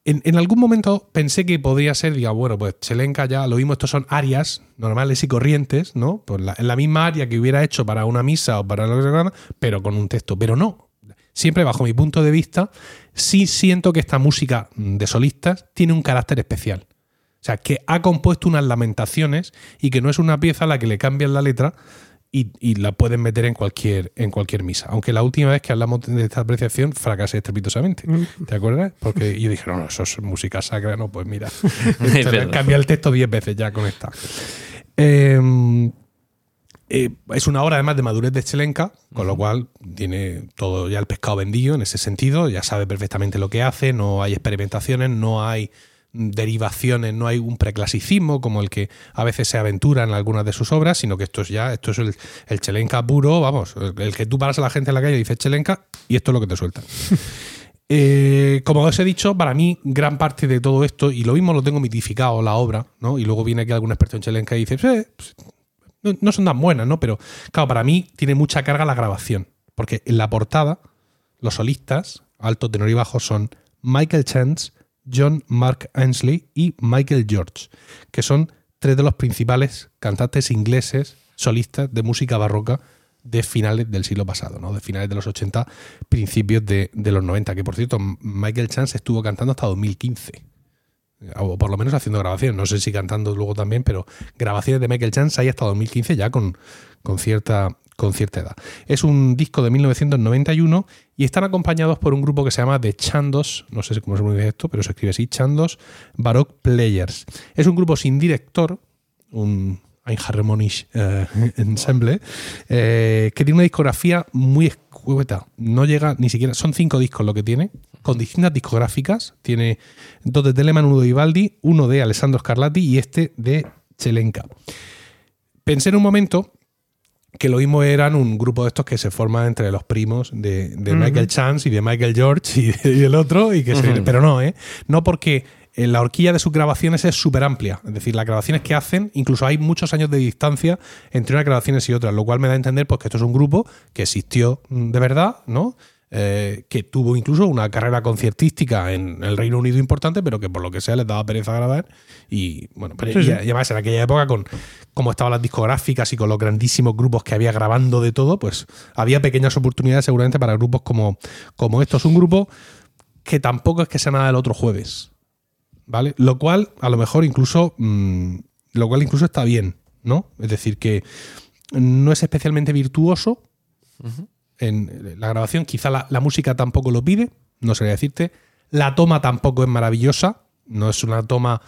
[SPEAKER 1] En, en algún momento pensé que podría ser, diga, bueno, pues Chelenka ya lo mismo, estos son áreas normales y corrientes, ¿no? Pues la, en la misma área que hubiera hecho para una misa o para lo pero con un texto. Pero no. Siempre bajo mi punto de vista, sí siento que esta música de solistas tiene un carácter especial. O sea, que ha compuesto unas lamentaciones y que no es una pieza a la que le cambian la letra y, y la pueden meter en cualquier, en cualquier misa. Aunque la última vez que hablamos de esta apreciación fracasé estrepitosamente. ¿Te acuerdas? Porque yo dije, no, no, eso es música sacra. No, pues mira, cambia el texto 10 veces ya con esta. Eh, eh, es una obra además de madurez de Chelenka, con lo cual tiene todo ya el pescado vendido en ese sentido, ya sabe perfectamente lo que hace, no hay experimentaciones, no hay mm, derivaciones, no hay un preclasicismo como el que a veces se aventura en algunas de sus obras, sino que esto es ya, esto es el, el Chelenka puro, vamos, el, el que tú paras a la gente en la calle y dices Chelenka y esto es lo que te sueltan. Eh, como os he dicho, para mí gran parte de todo esto, y lo mismo lo tengo mitificado la obra, ¿no? Y luego viene aquí algún experto en Chelenka y dice, "Eh, pues, no, no son tan buenas, ¿no? Pero claro, para mí tiene mucha carga la grabación, porque en la portada los solistas, alto, tenor y bajo, son Michael Chance, John Mark Ainsley y Michael George, que son tres de los principales cantantes ingleses solistas de música barroca de finales del siglo pasado, ¿no? de finales de los 80, principios de, de los 90, que por cierto Michael Chance estuvo cantando hasta 2015 o por lo menos haciendo grabaciones, no sé si cantando luego también, pero grabaciones de Michael Chance hay hasta 2015 ya con, con, cierta, con cierta edad. Es un disco de 1991 y están acompañados por un grupo que se llama The Chandos, no sé cómo se pronuncia esto, pero se escribe así, Chandos Baroque Players. Es un grupo sin director, un Einharmonisch eh, Ensemble, eh, que tiene una discografía muy escueta. No llega ni siquiera, son cinco discos lo que tiene, con distintas discográficas. Tiene dos de Telemann, uno de Vivaldi, uno de Alessandro Scarlatti y este de Chelenka. Pensé en un momento que lo mismo eran un grupo de estos que se forman entre los primos de, de Michael Chance y de Michael George y, de- y del otro, y que se- pero no, ¿eh? No porque eh, la horquilla de sus grabaciones es súper amplia. Es decir, las grabaciones que hacen, incluso hay muchos años de distancia entre unas grabaciones y otras, lo cual me da a entender pues, que esto es un grupo que existió mm, de verdad, ¿no? Eh, que tuvo incluso una carrera conciertística en el Reino Unido importante, pero que por lo que sea les daba pereza grabar. Y bueno, pero
[SPEAKER 3] Sí,
[SPEAKER 1] y-
[SPEAKER 3] sí.
[SPEAKER 1] y además en aquella época, con cómo estaban las discográficas y con los grandísimos grupos que había grabando de todo, pues había pequeñas oportunidades seguramente para grupos como, como estos. Un grupo que tampoco es que sea nada del otro jueves. ¿Vale? Lo cual, a lo mejor incluso. mm, lo cual incluso está bien, ¿no? Es decir, que no es especialmente virtuoso en la grabación. Quizá la, la música tampoco lo pide, no sé decirte. La toma tampoco es maravillosa. No es una toma.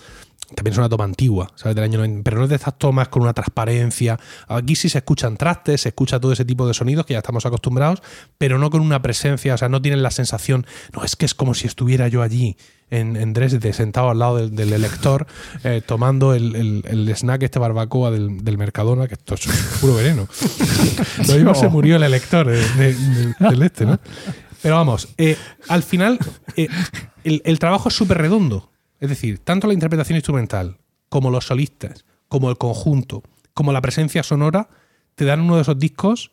[SPEAKER 1] También es una toma antigua, ¿sabes? Del año 90, pero no es de estas tomas con una transparencia. Aquí sí se escuchan trastes, se escucha todo ese tipo de sonidos que ya estamos acostumbrados, pero no con una presencia, o sea, no tienen la sensación, no, es que es como si estuviera yo allí en, en Dresde, sentado al lado del, del elector, eh, tomando el, el- el snack este barbacoa del, del Mercadona, que esto es puro veneno. Lo mismo se murió el elector de- de- de- del este, ¿no? Pero vamos, eh, al final eh, el, el trabajo es súper redondo. Es decir, tanto la interpretación instrumental como los solistas, como el conjunto, como la presencia sonora, te dan uno de esos discos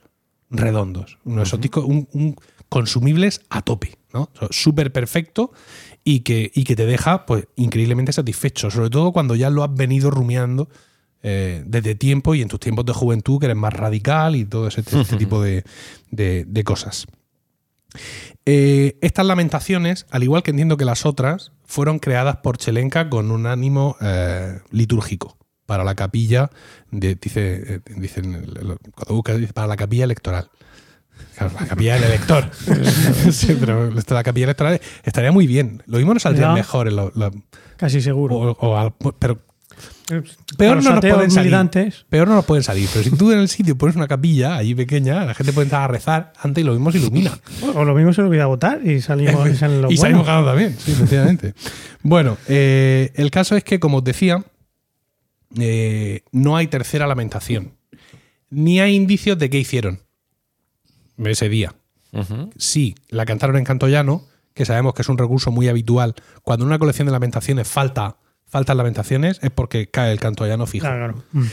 [SPEAKER 1] redondos. Uno de esos discos un, un consumibles a tope, ¿no? Súper perfecto y que, y que te deja pues increíblemente satisfecho. Sobre todo cuando ya lo has venido rumiando eh, desde tiempo y en tus tiempos de juventud, que eres más radical y todo ese, este tipo de, de- de cosas. Eh, estas lamentaciones, al igual que entiendo que las otras, fueron creadas por Chelenka con un ánimo eh, litúrgico para la capilla, de- dice, eh, dicen, cuando buscas, dice, para la capilla electoral. Claro, la capilla del elector. sí, pero la capilla electoral estaría muy bien. Lo mismo no saldría mejor en lo- lo-
[SPEAKER 3] Casi seguro.
[SPEAKER 1] o- o al- pero peor
[SPEAKER 3] los
[SPEAKER 1] no nos pueden salir.
[SPEAKER 3] militantes.
[SPEAKER 1] Peor no nos pueden salir. Pero si tú en el sitio pones una capilla allí pequeña, la gente puede entrar a rezar antes y lo mismo se ilumina.
[SPEAKER 3] O lo mismo se olvida votar y salimos y salen los
[SPEAKER 1] y salimos ganando también, sí, efectivamente. bueno, eh, el caso es que, como os decía, eh, no hay tercera lamentación. Ni hay indicios de qué hicieron ese día. Sí, la cantaron en canto llano, que sabemos que es un recurso muy habitual. Cuando en una colección de lamentaciones falta, faltan lamentaciones, es porque cae el canto llano fijo.
[SPEAKER 3] Claro, claro. Mm.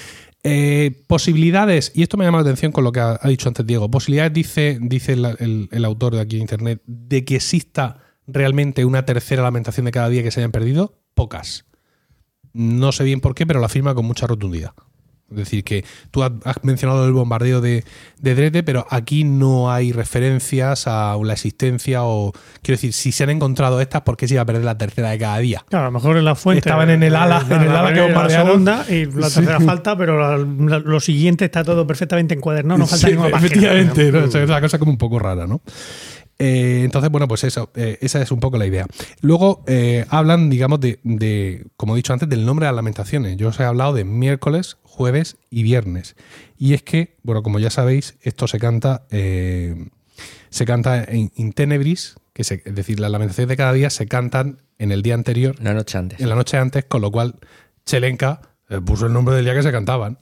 [SPEAKER 1] Eh, posibilidades, y esto me llama la atención con lo que ha, ha dicho antes Diego, posibilidades, dice, dice el, el- el autor de aquí en Internet, de que exista realmente una tercera lamentación de cada día que se hayan perdido, pocas. No sé bien por qué, pero lo afirma con mucha rotundidad. Es decir, que tú has has mencionado el bombardeo de, de Dresde, pero aquí no hay referencias a la existencia o, quiero decir, si se han encontrado estas, ¿por qué se iba a perder la tercera de cada día?
[SPEAKER 3] Claro, a lo mejor en la fuente.
[SPEAKER 1] Estaban en el ala-
[SPEAKER 3] la-
[SPEAKER 1] en el
[SPEAKER 3] la
[SPEAKER 1] ala que
[SPEAKER 3] y la
[SPEAKER 1] bombardearon.
[SPEAKER 3] segunda y la
[SPEAKER 1] Sí.
[SPEAKER 3] tercera falta, pero la- la- lo siguiente está todo perfectamente encuadernado, no falta
[SPEAKER 1] Sí,
[SPEAKER 3] ninguna página.
[SPEAKER 1] Efectivamente, ¿no? O sea, es una cosa como un poco rara, ¿no? Eh, entonces, bueno, pues eso, eh, esa es un poco la idea. Luego eh, hablan, digamos, de, de, como he dicho antes, del nombre de las lamentaciones. Yo os he hablado de miércoles, jueves y viernes. Y es que, bueno, como ya sabéis, esto se canta, se canta en in tenebris, que se- es decir, las lamentaciones de cada día se cantan en el día anterior,
[SPEAKER 4] Una noche antes.
[SPEAKER 1] en la noche antes, con lo cual Chelenka puso el nombre del día que se cantaban.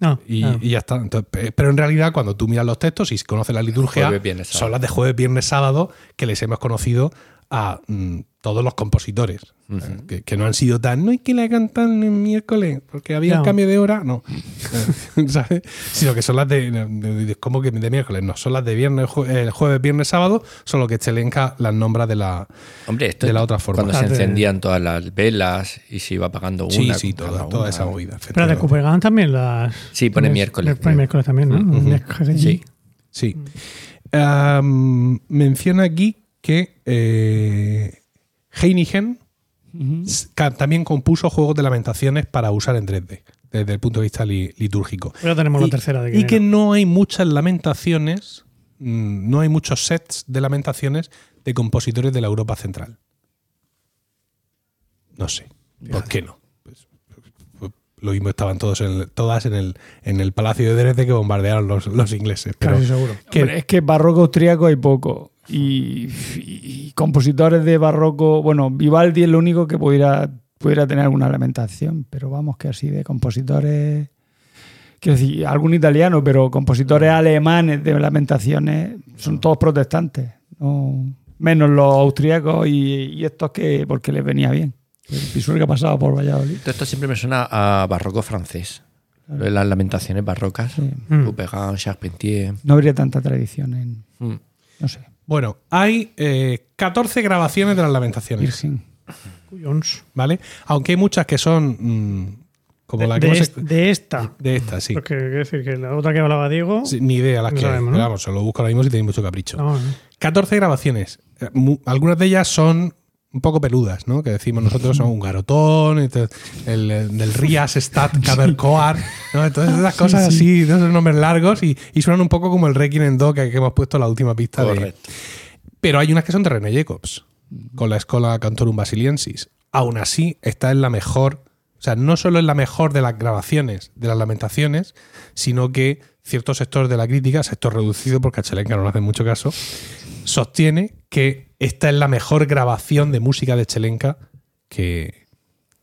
[SPEAKER 3] No,
[SPEAKER 1] Y, ya está. Entonces, pero en realidad, cuando tú miras los textos y conoces la liturgia,
[SPEAKER 4] Jueves, viernes,
[SPEAKER 1] son las de jueves, viernes, sábado que les hemos conocido a mm, todos los compositores. eh, que, que no han sido tan, no es que la cantan el miércoles, porque había
[SPEAKER 3] No.
[SPEAKER 1] un cambio de hora, no. Eh, ¿sabes? Sino que son las de, de- de- ¿cómo que de miércoles? No, son las de viernes, jue- jueves, viernes, sábado, solo que Chelenka las nombra de la.
[SPEAKER 4] Hombre, esto
[SPEAKER 1] De la otra forma.
[SPEAKER 4] Cuando se encendían todas las velas y se iba apagando
[SPEAKER 1] Sí,
[SPEAKER 4] una.
[SPEAKER 1] sí,
[SPEAKER 4] cada
[SPEAKER 1] toda, esa movida.
[SPEAKER 3] Pero de también las.
[SPEAKER 4] Sí, pone miércoles,
[SPEAKER 3] Pone miércoles también, ¿no?
[SPEAKER 4] Sí.
[SPEAKER 1] Sí. Menciona aquí que eh, Heinigen también compuso juegos de lamentaciones para usar en 3D, desde el punto de vista li- litúrgico.
[SPEAKER 3] Ya tenemos
[SPEAKER 1] y,
[SPEAKER 3] la tercera de
[SPEAKER 1] y que no hay muchas lamentaciones, mm, no hay muchos sets de lamentaciones de compositores de la Europa Central. No sé. ¿Por qué no? Pues, pues, lo mismo estaban todos en todas en el, en el Palacio de Dresde que bombardearon los, los ingleses. Pero,
[SPEAKER 3] Casi seguro.
[SPEAKER 1] que-
[SPEAKER 2] Hombre, es que barroco austriaco hay poco. Y, y compositores de barroco, bueno, Vivaldi es lo único que pudiera, pudiera tener alguna lamentación, pero vamos que así de compositores, quiero decir, algún italiano, pero compositores alemanes de lamentaciones son todos protestantes, ¿no? menos los austriacos y, y estos que porque les venía bien. El Pisuerga ha pasado por Valladolid.
[SPEAKER 4] Esto siempre me suena a barroco francés. Las lamentaciones barrocas.
[SPEAKER 2] Sí.
[SPEAKER 3] Mm.
[SPEAKER 4] Couperin, Charpentier.
[SPEAKER 2] No habría tanta tradición en,
[SPEAKER 4] Mm.
[SPEAKER 2] no sé.
[SPEAKER 1] Bueno, hay eh, 14 grabaciones de las lamentaciones,
[SPEAKER 2] Virgen.
[SPEAKER 1] ¿vale? Aunque hay muchas que son mm, como
[SPEAKER 3] De,
[SPEAKER 1] la que
[SPEAKER 3] de
[SPEAKER 1] hemos-
[SPEAKER 3] de esta.
[SPEAKER 1] de esta, sí.
[SPEAKER 3] Porque quiero decir que la otra que hablaba Diego.
[SPEAKER 1] Sí, Ni idea las
[SPEAKER 3] No
[SPEAKER 1] que hay.
[SPEAKER 3] sabemos,
[SPEAKER 1] Pero
[SPEAKER 3] ¿no?
[SPEAKER 1] vamos, se lo busco ahora mismo si tenéis mucho capricho.
[SPEAKER 3] no, no.
[SPEAKER 1] 14 grabaciones. Eh, Algunas de ellas son un poco peludas, ¿no? Que decimos nosotros son un garotón, entonces, el, el del Rias Stat Cabercoar, ¿no? Entonces esas cosas así, de esos nombres largos y, y suenan un poco como el Requiem en Do que, que hemos puesto en la última pista de, pero hay unas que son de René Jacobs, con la Escola Cantorum Basiliensis. Aún así, está en la mejor, o sea, no solo en la mejor de las grabaciones, de las lamentaciones, sino que ciertos sectores de la crítica, sector reducido, porque a Chelenka no le hacen mucho caso, sostiene que esta es la mejor grabación de música de Chelenka que,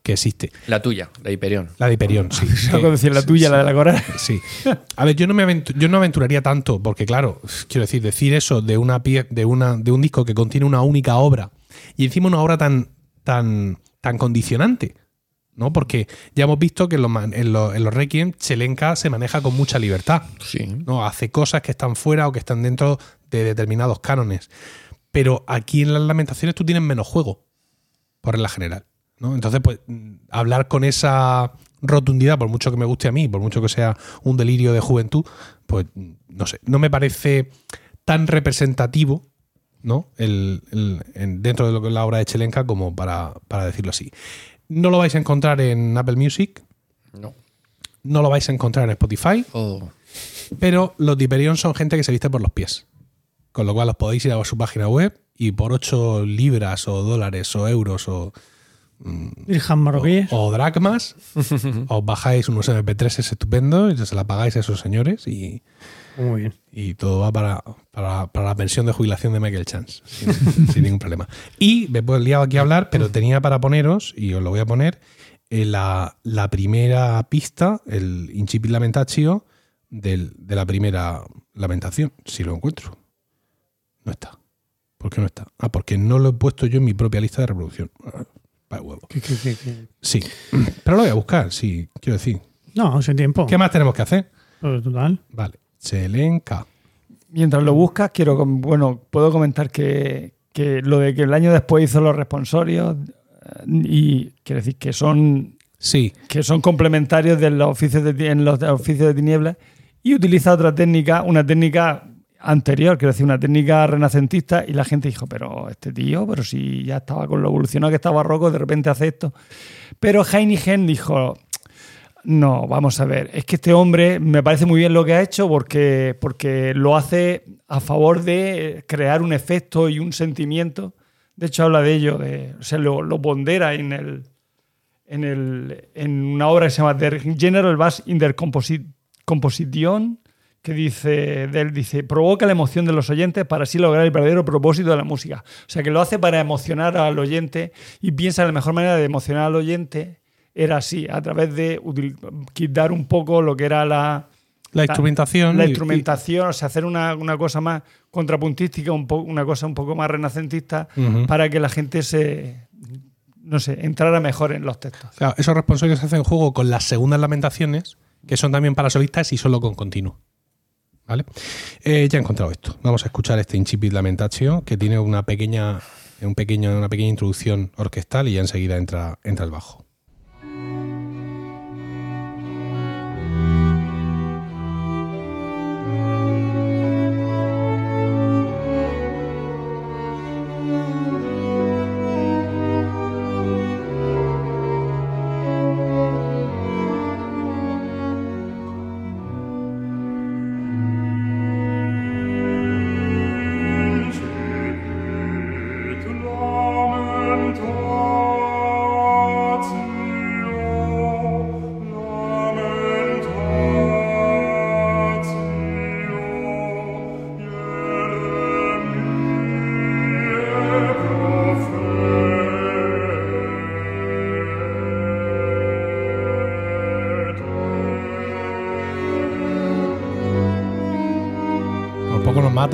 [SPEAKER 1] que existe.
[SPEAKER 4] La tuya, la Hyperion.
[SPEAKER 1] La de Hiperión, sí.
[SPEAKER 2] No
[SPEAKER 1] Que-
[SPEAKER 2] decir la
[SPEAKER 1] sí,
[SPEAKER 2] tuya,
[SPEAKER 1] sí.
[SPEAKER 2] la de la coral.
[SPEAKER 1] Sí. A ver, yo no me yo no aventuraría tanto, porque claro, quiero decir, decir eso de una pie- de una de un disco que contiene una única obra y encima una obra tan tan tan condicionante, ¿no? Porque ya hemos visto que en los, man- en los, en los Requiem Chelenka se maneja con mucha libertad,
[SPEAKER 4] Sí.
[SPEAKER 1] ¿no? Hace cosas que están fuera o que están dentro de determinados cánones. Pero aquí en las lamentaciones tú tienes menos juego, por regla general. ¿no? Entonces, pues, mm, hablar con esa rotundidad, por mucho que me guste a mí, por mucho que sea un delirio de juventud, pues mm, no sé, no me parece tan representativo, ¿no? El, el- en- dentro de lo que es la obra de Chelenka como para, para decirlo así. No lo vais a encontrar en Apple Music,
[SPEAKER 4] No.
[SPEAKER 1] no lo vais a encontrar en Spotify,
[SPEAKER 4] Oh,
[SPEAKER 1] pero los Diperion son gente que se viste por los pies. Con lo cual os podéis ir a su página web y por 8 libras o dólares o euros o,
[SPEAKER 3] Virgen marroquíes.
[SPEAKER 1] o dracmas os bajáis unos MP3 estupendos y se la pagáis a esos señores y,
[SPEAKER 3] Muy bien.
[SPEAKER 1] y todo va para, para- para la pensión de jubilación de Michael Chance, sin, sin ningún problema. Y me he liado aquí a hablar, pero tenía para poneros, y os lo voy a poner, eh, la, la primera pista, el Incipit Lamentatio, del- de la primera lamentación, si lo encuentro. No está. ¿Por qué no está? Ah, porque no lo he puesto yo en mi propia lista de reproducción. Ah, vaya huevo.
[SPEAKER 3] ¿Qué- qué- qué- qué?
[SPEAKER 1] Sí, pero lo voy a buscar, sí, quiero decir.
[SPEAKER 3] No, hace tiempo.
[SPEAKER 1] ¿Qué más tenemos que hacer?
[SPEAKER 3] Pero total.
[SPEAKER 1] Vale, Chelenka.
[SPEAKER 2] Mientras lo buscas, quiero, bueno, puedo comentar que, que lo de que el año después hizo los responsorios eh, y quiero decir que son
[SPEAKER 1] Sí,
[SPEAKER 2] que son complementarios de los oficios de, en los oficios de tinieblas y utiliza otra técnica, una técnica anterior, quiero decir, una técnica renacentista y la gente dijo, pero este tío, pero si ya estaba con lo evolucionado que estaba barroco, de repente hace esto. Pero Heinigen dijo, no, vamos a ver, es que este hombre me parece muy bien lo que ha hecho porque, porque lo hace a favor de crear un efecto y un sentimiento. De hecho, habla de ello, de, lo, pondera en el, en, el, en una obra que se llama Der General Bass in der Composi- Composition, que dice, de él dice, provoca la emoción de los oyentes para así lograr el verdadero propósito de la música. O sea, que lo hace para emocionar al oyente y piensa que la mejor manera de emocionar al oyente era así, a través de quitar un poco lo que era la,
[SPEAKER 1] la instrumentación.
[SPEAKER 2] la instrumentación, o sea, hacer una, una cosa más contrapuntística, un po- una cosa un poco más renacentista, para que la gente se, no sé, entrara mejor en los textos.
[SPEAKER 1] Claro, esos responsorios hacen juego con las segundas lamentaciones, que son también para solistas y solo con continuo. ¿Vale? Eh, ya he encontrado esto. Vamos a escuchar este Incipit Lamentatio, que tiene una pequeña, un pequeño, una pequeña introducción orquestal y ya enseguida entra, entra el bajo.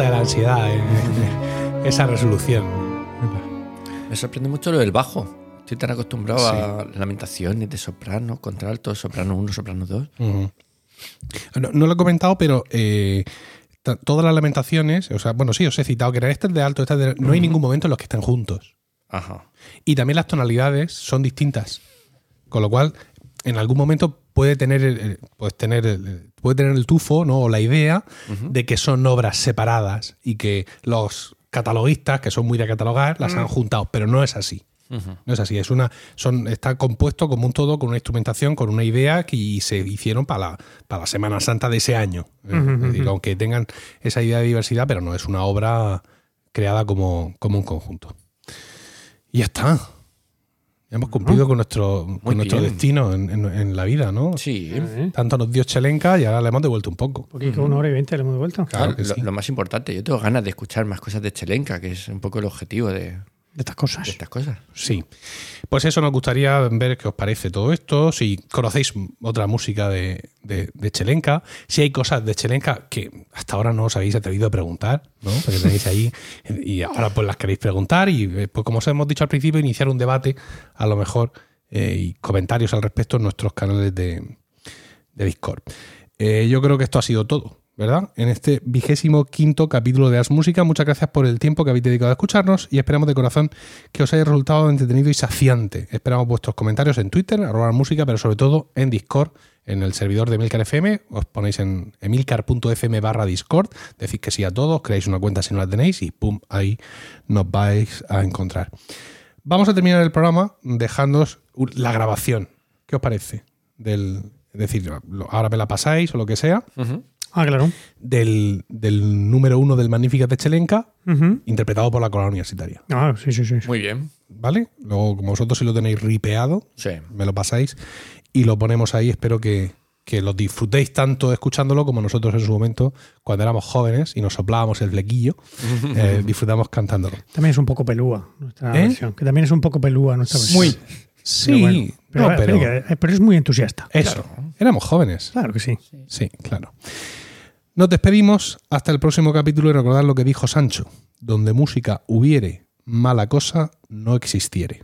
[SPEAKER 1] Mata de la ansiedad eh, esa resolución.
[SPEAKER 4] Me sorprende mucho lo del bajo. Estoy tan acostumbrado a lamentaciones de soprano, contralto, soprano 1, soprano 2.
[SPEAKER 1] Ujú. No, no lo he comentado, pero eh, todas las lamentaciones, o sea, bueno, sí, os he citado que era este es de alto, este es de... No hay ningún momento en los que estén juntos.
[SPEAKER 4] Ajá.
[SPEAKER 1] Y también las tonalidades son distintas. Con lo cual, en algún momento puede tener el, puedes tener el, puede tener el tufo ¿no? o la idea de que son obras separadas y que los cataloguistas, que son muy de catalogar, las han juntado, pero no es así. No es así, es una, son, está compuesto como un todo con una instrumentación, con una idea que y se hicieron para la, para la Semana Santa de ese año. Es decir, aunque tengan esa idea de diversidad, pero no es una obra creada como, como un conjunto. Y ya está. Hemos cumplido con nuestro, con nuestro
[SPEAKER 4] bien.
[SPEAKER 1] destino en, en- en la vida, ¿no?
[SPEAKER 4] Sí.
[SPEAKER 3] ¿Eh?
[SPEAKER 1] Tanto nos dio Chelenka y ahora le hemos devuelto un poco.
[SPEAKER 3] Porque una hora y veinte le hemos devuelto.
[SPEAKER 1] Claro que
[SPEAKER 4] lo,
[SPEAKER 1] sí.
[SPEAKER 4] lo más importante, yo tengo ganas de escuchar más cosas de Chelenka, que es un poco el objetivo de,
[SPEAKER 3] De estas cosas.
[SPEAKER 4] de estas cosas.
[SPEAKER 1] Sí. Pues eso nos gustaría ver qué os parece todo esto. Si conocéis otra música de, de, de Chelenka, si hay cosas de Chelenka que hasta ahora no os habéis atrevido a preguntar, ¿no? Porque tenéis ahí y ahora pues las queréis preguntar y eh, pues como os hemos dicho al principio, iniciar un debate a lo mejor eh, y comentarios al respecto en nuestros canales de, de Discord. Eh, yo creo que esto ha sido todo, ¿verdad? En este vigésimo quinto capítulo de As Música. Muchas gracias por el tiempo que habéis dedicado a escucharnos y esperamos de corazón que os haya resultado entretenido y saciante. Esperamos vuestros comentarios en Twitter, arroba música, pero sobre todo en Discord, en el servidor de Emilcar FM. Os ponéis en emilcar.fm barra Discord, decís que sí a todos, creáis una cuenta si no la tenéis y pum, ahí nos vais a encontrar. Vamos a terminar el programa dejándoos la grabación. ¿Qué os parece? Del, es decir, ahora me la pasáis o lo que sea,
[SPEAKER 3] Ah, claro.
[SPEAKER 1] del, del número uno del Magnífica de Chelenka, interpretado por la cola universitaria.
[SPEAKER 3] Ah, sí, sí, sí. sí.
[SPEAKER 4] Muy bien.
[SPEAKER 1] ¿Vale? Luego, como vosotros si lo tenéis ripeado,
[SPEAKER 4] Sí.
[SPEAKER 1] me lo pasáis y lo ponemos ahí. Espero que, que lo disfrutéis tanto escuchándolo como nosotros en su momento, cuando éramos jóvenes y nos soplábamos el flequillo, eh, disfrutamos cantándolo.
[SPEAKER 3] También es un poco pelúa nuestra
[SPEAKER 1] ¿Eh?
[SPEAKER 3] versión. Que también es un poco pelúa nuestra versión.
[SPEAKER 1] Muy. Sí,
[SPEAKER 3] bueno, pero,
[SPEAKER 1] no, pero,
[SPEAKER 3] pero- eh, pero es muy entusiasta.
[SPEAKER 1] eso. Éramos jóvenes.
[SPEAKER 3] Claro que sí.
[SPEAKER 1] Sí, claro. Nos despedimos hasta el próximo capítulo y recordad lo que dijo Sancho. Donde música hubiere, mala cosa no existiere.